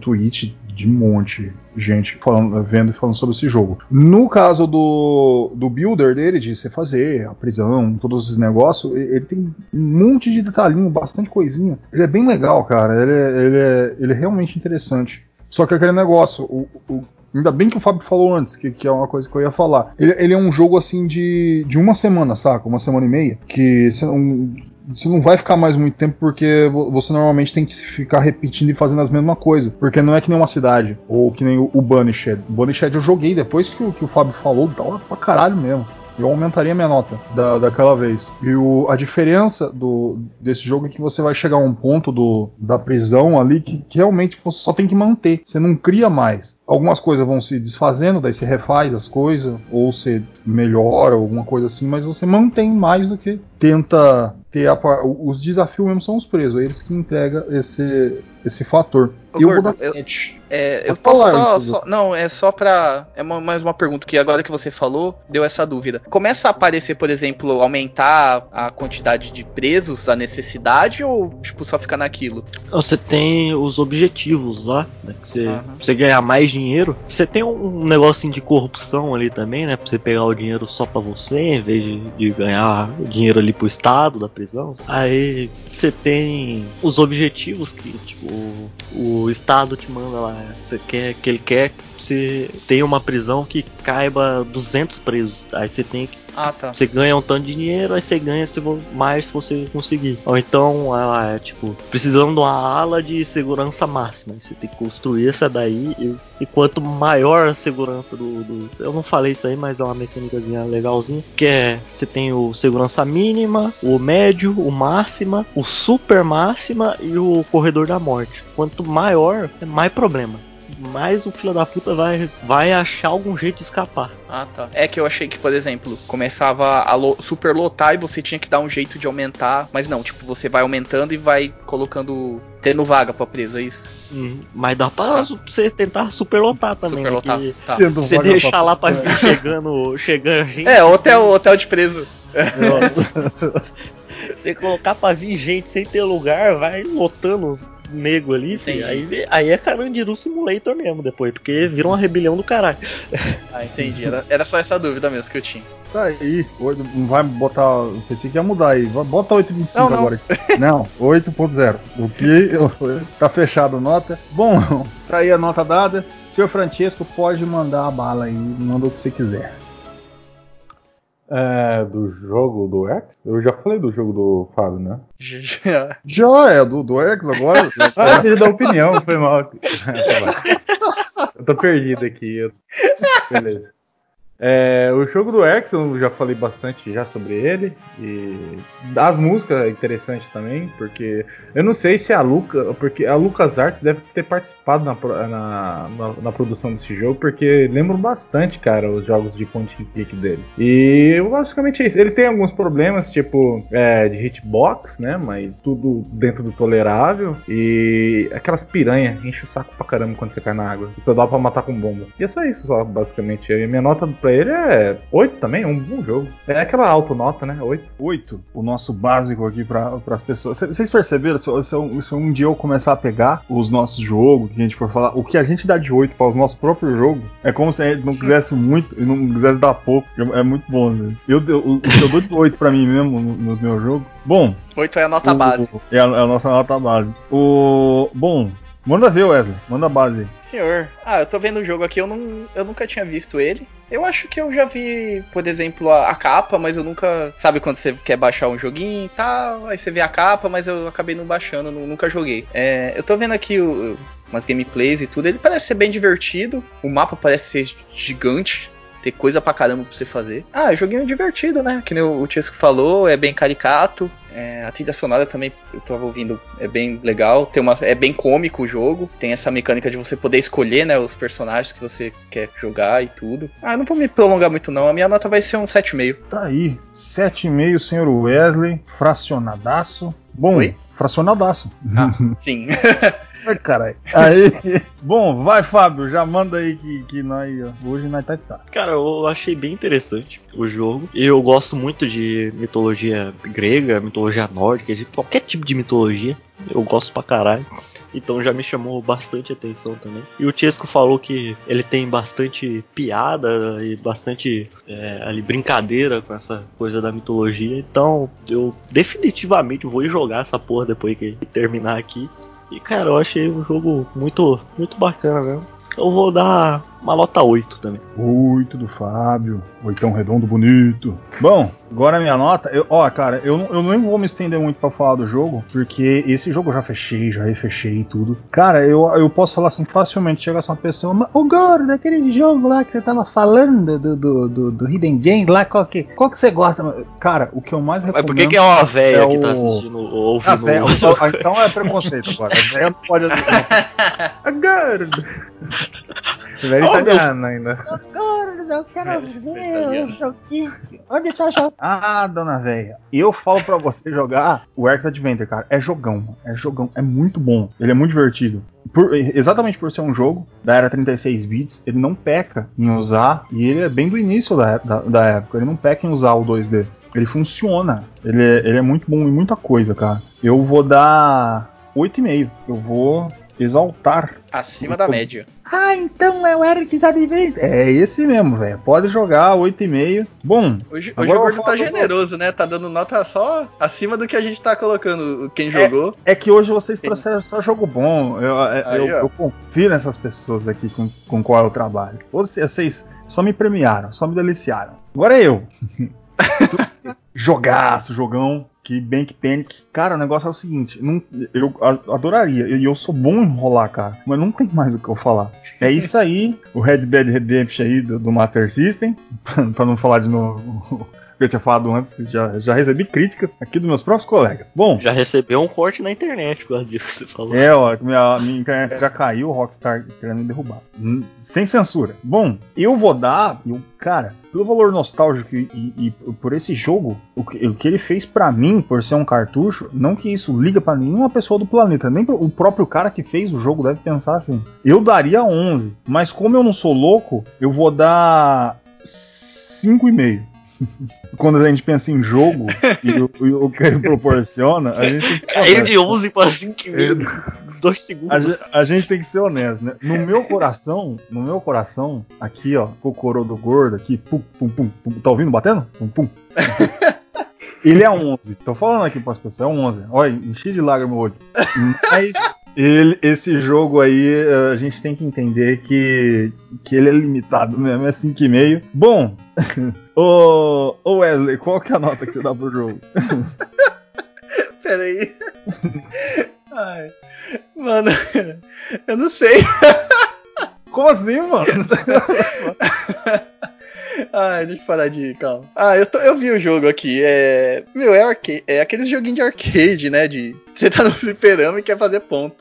de um monte gente falando, vendo e falando sobre esse jogo. No caso do, do builder dele, de você fazer a prisão, todos esses negócios, ele tem um monte de detalhinho, bastante coisinha. Ele é bem legal, cara. Ele é, ele é, ele é realmente interessante. Só que aquele negócio, o, o- ainda bem que o Fábio falou antes, que, que é uma coisa que eu ia falar. Ele, ele é um jogo assim de, de uma semana, saca? Uma semana e meia. Que não, você não vai ficar mais muito tempo porque vo- você normalmente tem que ficar repetindo e fazendo as mesmas coisas. Porque não é que nem uma cidade, ou que nem o, o Banished. O Banished eu joguei depois que, o- que o Fábio falou, da hora pra caralho mesmo. Eu aumentaria minha nota da, daquela vez. E o, a diferença do, desse jogo é que você vai chegar a um ponto do, da prisão ali que, que realmente você só tem que manter. Você não cria mais. Algumas coisas vão se desfazendo, daí você refaz as coisas, ou você melhora alguma coisa assim, mas você mantém mais do que tenta Porque a os desafios mesmo são os presos, é eles que entregam esse, esse fator. Ô, eu vou Gordo, dar eu- 7. É, eu posso falar, só, só- Não, é só pra. É uma- mais uma pergunta que agora que você falou, deu essa dúvida. Começa a aparecer, por exemplo, aumentar a quantidade de presos, a necessidade, ou tipo, só fica naquilo? Você tem os objetivos lá, né, que você, pra você ganhar mais dinheiro. Você tem um negocinho de corrupção ali também, né? Pra você pegar o dinheiro só pra você, em vez de, de ganhar o dinheiro ali pro estado da prisão. Aí você tem os objetivos que, tipo, o estado te manda lá. Você quer que ele quer que você tenha uma prisão que caiba 200 presos. Aí você tem que Ah, tá. você ganha um tanto de dinheiro, aí você ganha se mais se você conseguir. Ou então, ela é tipo, precisando de uma ala de segurança máxima. Aí você tem que construir essa daí. E, e quanto maior a segurança do, do- Eu não falei isso aí, mas é uma mecânicazinha legalzinha. Que é: você tem o segurança mínima, o médio, o máxima, o super máxima e o corredor da morte. Quanto maior, é mais problema. Mais o filho da puta vai, vai achar algum jeito de escapar. Ah, tá. É que eu achei que, por exemplo, começava a lo- superlotar e você tinha que dar um jeito de aumentar. Mas não, tipo, você vai aumentando e vai colocando. tendo vaga pra preso, é isso? Hum, Mas dá pra você tentar superlotar também. né? Superlotar. Que Tá. Você deixar lá pra vir chegando, chegando gente. É, hotel, hotel de preso. [laughs] Você colocar pra vir gente sem ter lugar, vai lotando nego ali, filho. Aí, vê- aí é Carandiru Simulator mesmo depois, porque vira uma rebelião do caralho. [laughs] Ah, entendi. Era, era só essa dúvida mesmo que eu tinha. Tá aí. Oito- Não vai botar. Eu pensei que ia mudar aí. Bota 8.25 Não, não. agora. [laughs] Não, 8.0. O que? [laughs] Tá fechado a nota. Bom, tá aí a nota dada. Senhor Francesco, pode mandar a bala aí. Manda o que você quiser. É, do jogo do X? Eu já falei do jogo do Fábio, né? Já. [laughs] Já é do, do X agora? [laughs] Ah, você dá opinião, foi mal. [laughs] Tá eu tô perdido aqui. eu- Beleza. É, o jogo do X, eu já falei bastante já sobre ele. E as músicas é interessante também, porque eu não sei se a Luca, porque a Lucas Arts deve ter participado na, na, na, na produção desse jogo, porque lembram bastante, cara, os jogos de point and click deles. E basicamente é isso. Ele tem alguns problemas, tipo, é, de hitbox, né? Mas tudo dentro do tolerável. E aquelas piranhas, enche o saco pra caramba quando você cai na água. Então dá pra matar com bomba. E é só isso, só, basicamente. E minha nota pra ele é 8 também, um bom jogo. É aquela autonota, né? 8. 8, o nosso básico aqui para as pessoas. Vocês perceberam? Se, se, eu- se um dia eu começar a pegar os nossos jogos, que a gente for falar, o que a gente dá de 8 para os nossos próprios jogos, é como se a gente não quisesse muito e não quisesse dar pouco. É muito bom, né? Eu, eu, o que eu dou de 8 para mim mesmo no- nos meus jogos. Bom, 8 é a nota o- base. É a, é a nossa nota base. O. Bom, manda ver, Wesley. Manda a base. Senhor, ah, eu tô vendo o jogo aqui, eu, não, eu nunca tinha visto ele. Eu acho que eu já vi, por exemplo, a, a capa, mas eu nunca. Sabe quando você quer baixar um joguinho e tal? Aí você vê a capa, mas eu acabei não baixando, nu- nunca joguei. É, eu tô vendo aqui o- umas gameplays e tudo, ele parece ser bem divertido. O mapa parece ser gigante. Ter coisa pra caramba pra você fazer. Ah, joguinho divertido, né? Que nem o Chesco falou, é bem caricato. É, a trilha sonora também, eu tava ouvindo, é bem legal. Tem uma, é bem cômico o jogo. Tem essa mecânica de você poder escolher, né, os personagens que você quer jogar e tudo. Ah, não vou me prolongar muito não. A minha nota vai ser um 7,5. Tá aí. 7,5, senhor Wesley. Fracionadaço. Bom, Oi? fracionadaço. Ah, [laughs] sim. [laughs] Ai, caralho. Aí. [laughs] Bom, vai, Fábio. Já manda aí que, que nós. Hoje nós tá que tá. Cara, eu achei bem interessante o jogo. Eu gosto muito de mitologia grega, mitologia nórdica, de qualquer tipo de mitologia. Eu gosto pra caralho. Então já me chamou bastante atenção também. E o Chesco falou que ele tem bastante piada e bastante é, ali, brincadeira com essa coisa da mitologia. Então eu definitivamente vou jogar essa porra depois que terminar aqui. E cara, eu achei um jogo muito, muito bacana mesmo. Eu vou dar uma nota 8 também. 8 do Fábio. Oitão redondo bonito. Bom, agora a minha nota. Eu, ó, cara, eu, não- eu nem vou me estender muito pra falar do jogo, porque esse jogo eu já fechei, já refechei e tudo. Cara, eu, eu posso falar assim facilmente. Chega assim uma pessoa, "Mas, ô Gordo, daquele jogo lá que você tava falando do, do, do, do Hidden Game lá, qual que, qual que você gosta? Cara, o que eu mais Mas recomendo. por que, que é uma véia é que tá o- assistindo ou ouvindo? Ah, velho, então, então é preconceito agora. A véia não pode Ah, [laughs] Velho Oh, meu- italiano ainda. Gordo, eu quero ver. Onde tá jogando? Ah, dona velha. Eu falo pra você jogar o Arx Adventure, cara. É jogão, mano. É jogão. É muito bom. Ele é muito divertido. Por- exatamente por ser um jogo da era 36 bits, ele não peca em usar. E ele é bem do início da, da, da época. Ele não peca em usar o 2D. Ele funciona. Ele é, ele é muito bom em muita coisa, cara. Eu vou dar 8,5. Eu vou exaltar Acima da média. ah, então é o Eric's Adventure. É esse mesmo, velho. Pode jogar 8,5. Bom, Hoje, hoje o eu gordo tá generoso, né? Tá dando nota só acima do que a gente tá colocando quem jogou. é que hoje vocês trouxeram só jogo bom. Eu, eu, Aí, ó. eu confio nessas pessoas aqui com, com qual eu trabalho. Vocês, vocês só me premiaram, só me deliciaram. Agora é eu. [laughs] Jogaço, jogão. Que Bank Panic. Cara, o negócio é o seguinte: não- eu adoraria, e eu, sou bom em enrolar, cara, mas não tem mais o que eu falar. É isso aí, o Red Dead Redemption aí do, do Master System, [laughs] pra não falar de novo que eu tinha falado antes, que já, já recebi críticas aqui dos meus próprios colegas. Bom, Já recebeu um corte na internet por causa disso que você falou. é, ó, minha, minha internet já caiu, o Rockstar querendo me derrubar. Hum, Sem censura. Bom, eu vou dar, eu, cara, pelo valor nostálgico e, e- e por esse jogo, o que, o que ele fez pra mim, por ser um cartucho, não que isso liga pra nenhuma pessoa do planeta, nem pro- o próprio cara que fez o jogo deve pensar assim. Eu daria 11, mas como eu não sou louco, eu vou dar 5,5. Quando a gente pensa em jogo e o, o que ele proporciona, a gente tem que ser honesto. de 11 pra 5,5 dois A, segundos. ge- a gente tem que ser honesto, né? No meu coração, no meu coração, aqui, ó, cocorô do gordo, aqui, pum, pum, pum, pum, tá ouvindo batendo? Pum, pum. Ele é 11. Tô falando aqui para as pessoas, é 11. Olha, enchi de lágrima o olho. Mas ele- esse jogo aí, eh, a gente tem que entender que, que ele é limitado mesmo, é 5,5. Bom, [laughs] ô, ô Wesley, qual que é a nota que você dá pro jogo? [laughs] Pera aí. Ai. Mano, [laughs] eu não sei. Como assim, mano? Ai, deixa eu parar de. Calma. Ah, eu, tô- eu vi o jogo aqui. É. Meu, é, arcade, é aqueles joguinhos de arcade, né? De. Você tá no fliperama e quer fazer ponto.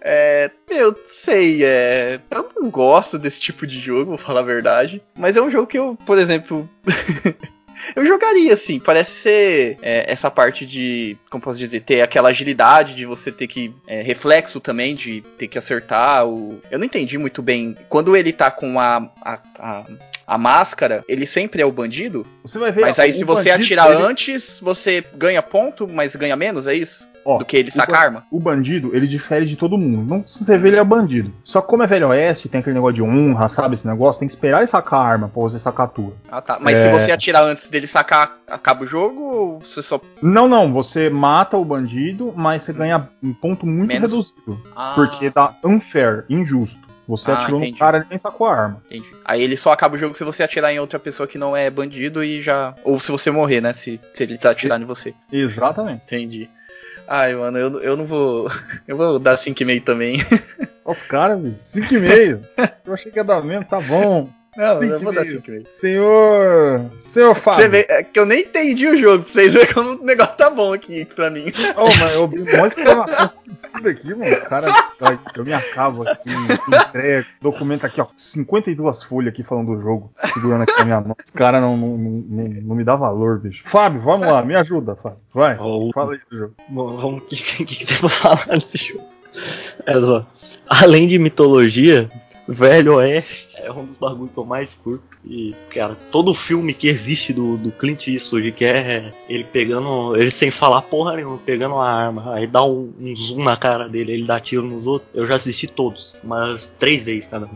É. Meu, sei, é. Eu não gosto desse tipo de jogo, vou falar a verdade. Mas é um jogo que eu, por exemplo. [laughs] Eu jogaria, assim, parece ser é, essa parte de, como posso dizer, ter aquela agilidade de você ter que, é, reflexo também, de ter que acertar o... Eu não entendi muito bem, quando ele tá com a, a, a, a máscara, ele sempre é o bandido? Você vai ver. Mas aí o se você atirar ele- antes, você ganha ponto, mas ganha menos, é isso? Ó, Do que ele o saca ban- arma? O bandido, ele difere de todo mundo. Não se você vê, ele é bandido. Só que como é velho oeste, tem aquele negócio de honra, sabe? Esse negócio, tem que esperar ele sacar a arma pra você sacar a tua. Ah, tá. Mas É. se você atirar antes dele sacar, acaba o jogo ou você só... Não, não, você mata o bandido, mas você ganha um ponto muito Menos? reduzido. Ah, Porque dá unfair, injusto. Você Ah, atirou entendi. no cara e nem sacou a arma. Entendi. Aí ele só acaba o jogo se você atirar em outra pessoa que não é bandido e já. Ou se você morrer, né? Se, se ele atirar em você. Exatamente. Entendi. Ai, mano, eu, eu não vou. [laughs] Eu vou dar 5,5 também. [laughs] Olha Os caras, bicho. 5,5. [laughs] Eu achei que ia dar menos, tá bom. Não, eu vou dar 5,5. 5,5. Senhor. Senhor Fábio. Você vê, é que eu nem entendi o jogo, pra vocês verem como o negócio tá bom aqui pra mim. Ô, mas eu vi exclamação tudo aqui, mano. O cara, eu me acabo aqui, entrega, documento aqui, ó, 52 folhas aqui falando do jogo, segurando aqui na minha mão. Os caras não, não, não, não, me dá valor, bicho. Fábio, vamos lá, me ajuda, Fábio. Vai, Ó, o- fala aí do jogo. Bom, vamos. [laughs] O que, que, que tem pra falar nesse jogo? É só. Além de mitologia, Velho Oeste é um dos bagulhos que eu mais curto. E, cara, todo filme que existe do, do Clint Eastwood, que é ele pegando. Ele sem falar porra nenhuma, pegando uma arma, aí dá um, um zoom na cara dele, ele dá tiro nos outros. Eu já assisti todos, mas três vezes cada.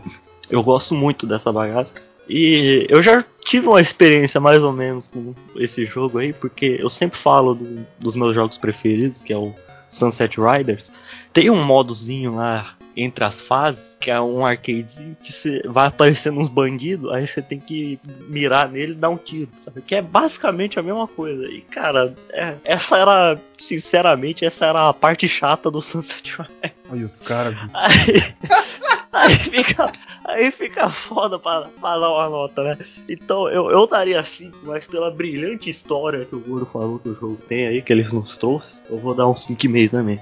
Eu gosto muito dessa bagaça. E eu já tive uma experiência mais ou menos com esse jogo aí, porque eu sempre falo do- dos meus jogos preferidos, que é o Sunset Riders. Tem um modozinho lá entre as fases, que é um arcadezinho que você vai aparecendo uns bandidos, aí você tem que mirar neles e dar um tiro, sabe? Que é basicamente a mesma coisa. E cara, é- essa era, sinceramente, essa era a parte chata do [laughs] Sunset Riders. Olha os caras. Aí, [laughs] aí fica, aí fica [laughs] foda pra, pra dar uma nota, né? Então eu, eu daria 5, mas pela brilhante história que o Goro falou que o jogo tem aí, que eles nos trouxe, eu vou dar um 5,5 também.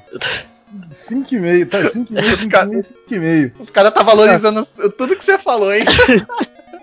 5,5, tá? 5,5, Os caras- 5,5, 5,5. Os caras tá valorizando tudo que você falou, hein? [laughs]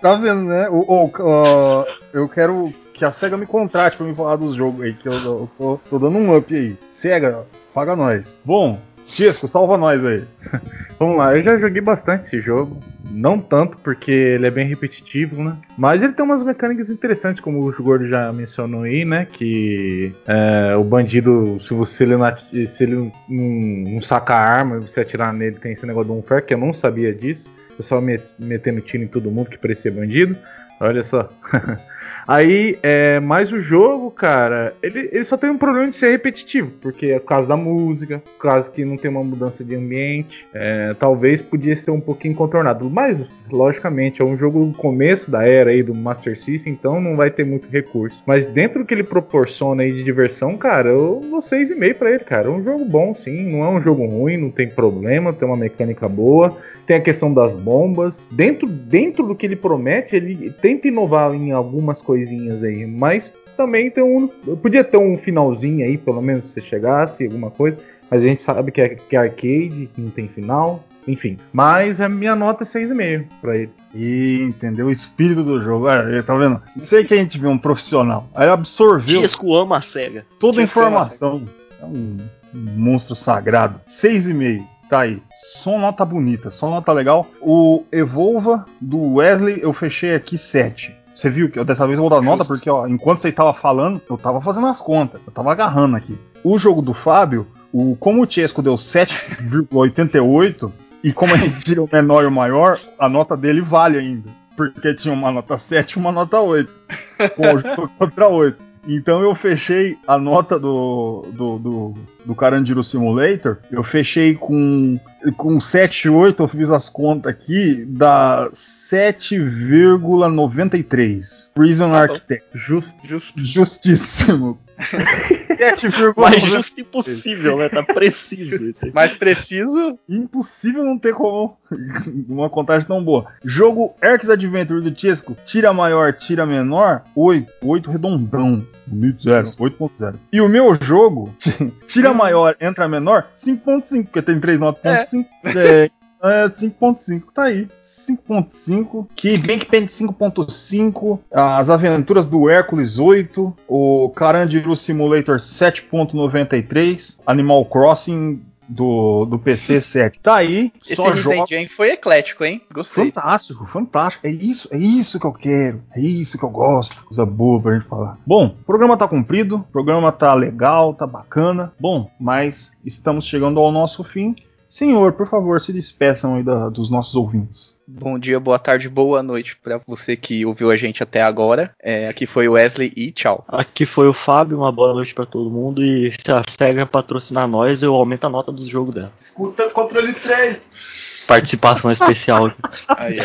Tá vendo, né? O, o- ó, eu quero que a SEGA me contrate pra me falar dos jogos aí, que eu, eu tô, tô dando um up aí. SEGA, paga nós. Bom, Tisco, salva nós aí. [laughs] Vamos lá, eu já joguei bastante esse jogo. Não tanto, porque ele é bem repetitivo, né? Mas ele tem umas mecânicas interessantes, como o Gordo já mencionou aí, né? Que é, o bandido, se você ele não, se ele não, não saca a arma e você atirar nele, tem esse negócio do unfair, que eu não sabia disso. Eu só metendo tiro em todo mundo que parecia bandido. Olha só. [laughs] Aí, é, mais o jogo, cara, ele, ele só tem um problema de ser repetitivo, porque é por causa da música, por causa que não tem uma mudança de ambiente, é, talvez podia ser um pouquinho contornado. Mas, logicamente, é um jogo do começo da era aí do Master System, então não vai ter muito recurso. Mas dentro do que ele proporciona aí de diversão, cara, eu dou 6,5 pra ele, cara. É um jogo bom, sim, não é um jogo ruim, não tem problema, tem uma mecânica boa tem a questão das bombas. Dentro, dentro do que ele promete, ele tenta inovar em algumas coisinhas aí, mas também tem um. Podia ter um finalzinho aí, pelo menos se chegasse, alguma coisa. Mas a gente sabe que é, que é arcade, que não tem final. Enfim. Mas a minha nota é 6,5 pra ele. E entendeu o espírito do jogo. É, tá vendo? Aí que a gente vê um profissional. Aí absorveu. Disco ama a SEGA. Toda a informação. É um monstro sagrado. 6,5. Tá aí. Só nota bonita, só nota legal. O Evolva do Wesley eu fechei aqui 7. Você viu que eu dessa vez eu vou dar nota porque ó, enquanto você estava falando, eu estava fazendo as contas, eu estava agarrando aqui. O jogo do Fábio, o como o Chesco deu 7,88 e como a gente tira o menor e o maior, a nota dele vale ainda. Porque tinha uma nota 7 e uma nota 8. Com o jogo contra 8. Então eu fechei a nota do, do, do, do Carandiru Simulator, eu fechei com, com 7,8, eu fiz as contas aqui, dá 7,93. Prison ah, Architect. Just, just. Justíssimo. [laughs] 7,93. Mais justo impossível, né? Tá preciso. Mais preciso? Impossível não ter como [laughs] uma contagem tão boa. Jogo Erx Adventure do Chesco, tira maior, tira menor, 8. 8 redondão. 8.0. E o meu jogo, [laughs] tira maior, entra menor, 5.5, porque tem 3 notas. É. É, [laughs] é 5.5, tá aí. 5.5, que Bankpen 5.5, as aventuras do Hércules 8, o Carandiru Simulator 7.93, Animal Crossing do, do PC 7. Tá aí, Esse só joga. foi eclético, hein? Gostei. Fantástico, fantástico. É isso, é isso que eu quero. É isso que eu gosto. Coisa boa pra gente falar. Bom, o programa tá cumprido, o programa tá legal, tá bacana. Bom, mas estamos chegando ao nosso fim. Senhor, por favor, se despeçam aí da, dos nossos ouvintes. Bom dia, boa tarde, boa noite para você que ouviu a gente até agora. É, aqui foi o Wesley e tchau. Aqui foi o Fábio, uma boa noite para todo mundo. E se a SEGA patrocinar nós, eu aumento a nota do jogo dela. Escuta controle 3! Participação [laughs] especial. aí,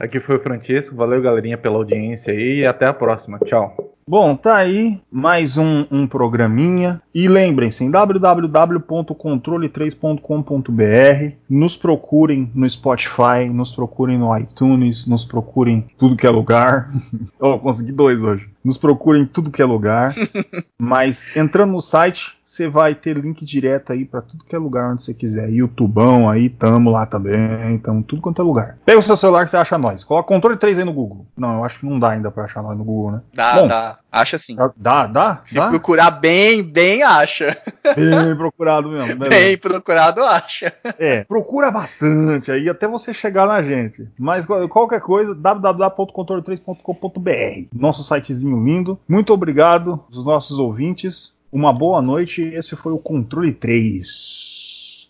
Aqui foi o Francisco, valeu galerinha pela audiência aí e até a próxima. Tchau. Bom, tá aí mais um, um programinha. E lembrem-se, www.controle3.com.br. Nos procurem no Spotify, nos procurem no iTunes, nos procurem tudo que é lugar. [laughs] oh, consegui dois hoje. Nos procurem tudo que é lugar. [laughs] Mas entrando no site, você vai ter link direto aí para tudo que é lugar onde você quiser. YouTubão aí, tamo lá também, então tudo quanto é lugar. Pega o seu celular que você acha nós. Coloca controle 3 aí no Google. Não, eu acho que não dá ainda para achar nós no Google, né? Dá, Bom, dá. Acha sim. Dá, dá? Se dá? procurar bem, bem acha. Bem procurado mesmo. Bem procurado acha. É, procura bastante aí até você chegar na gente. Mas qualquer coisa, www.controle3.com.br. Nosso sitezinho lindo. Muito obrigado aos nossos ouvintes. Uma boa noite, esse foi o Controle 3.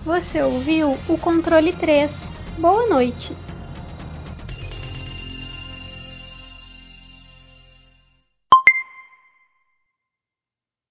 Você ouviu o Controle 3. Boa noite.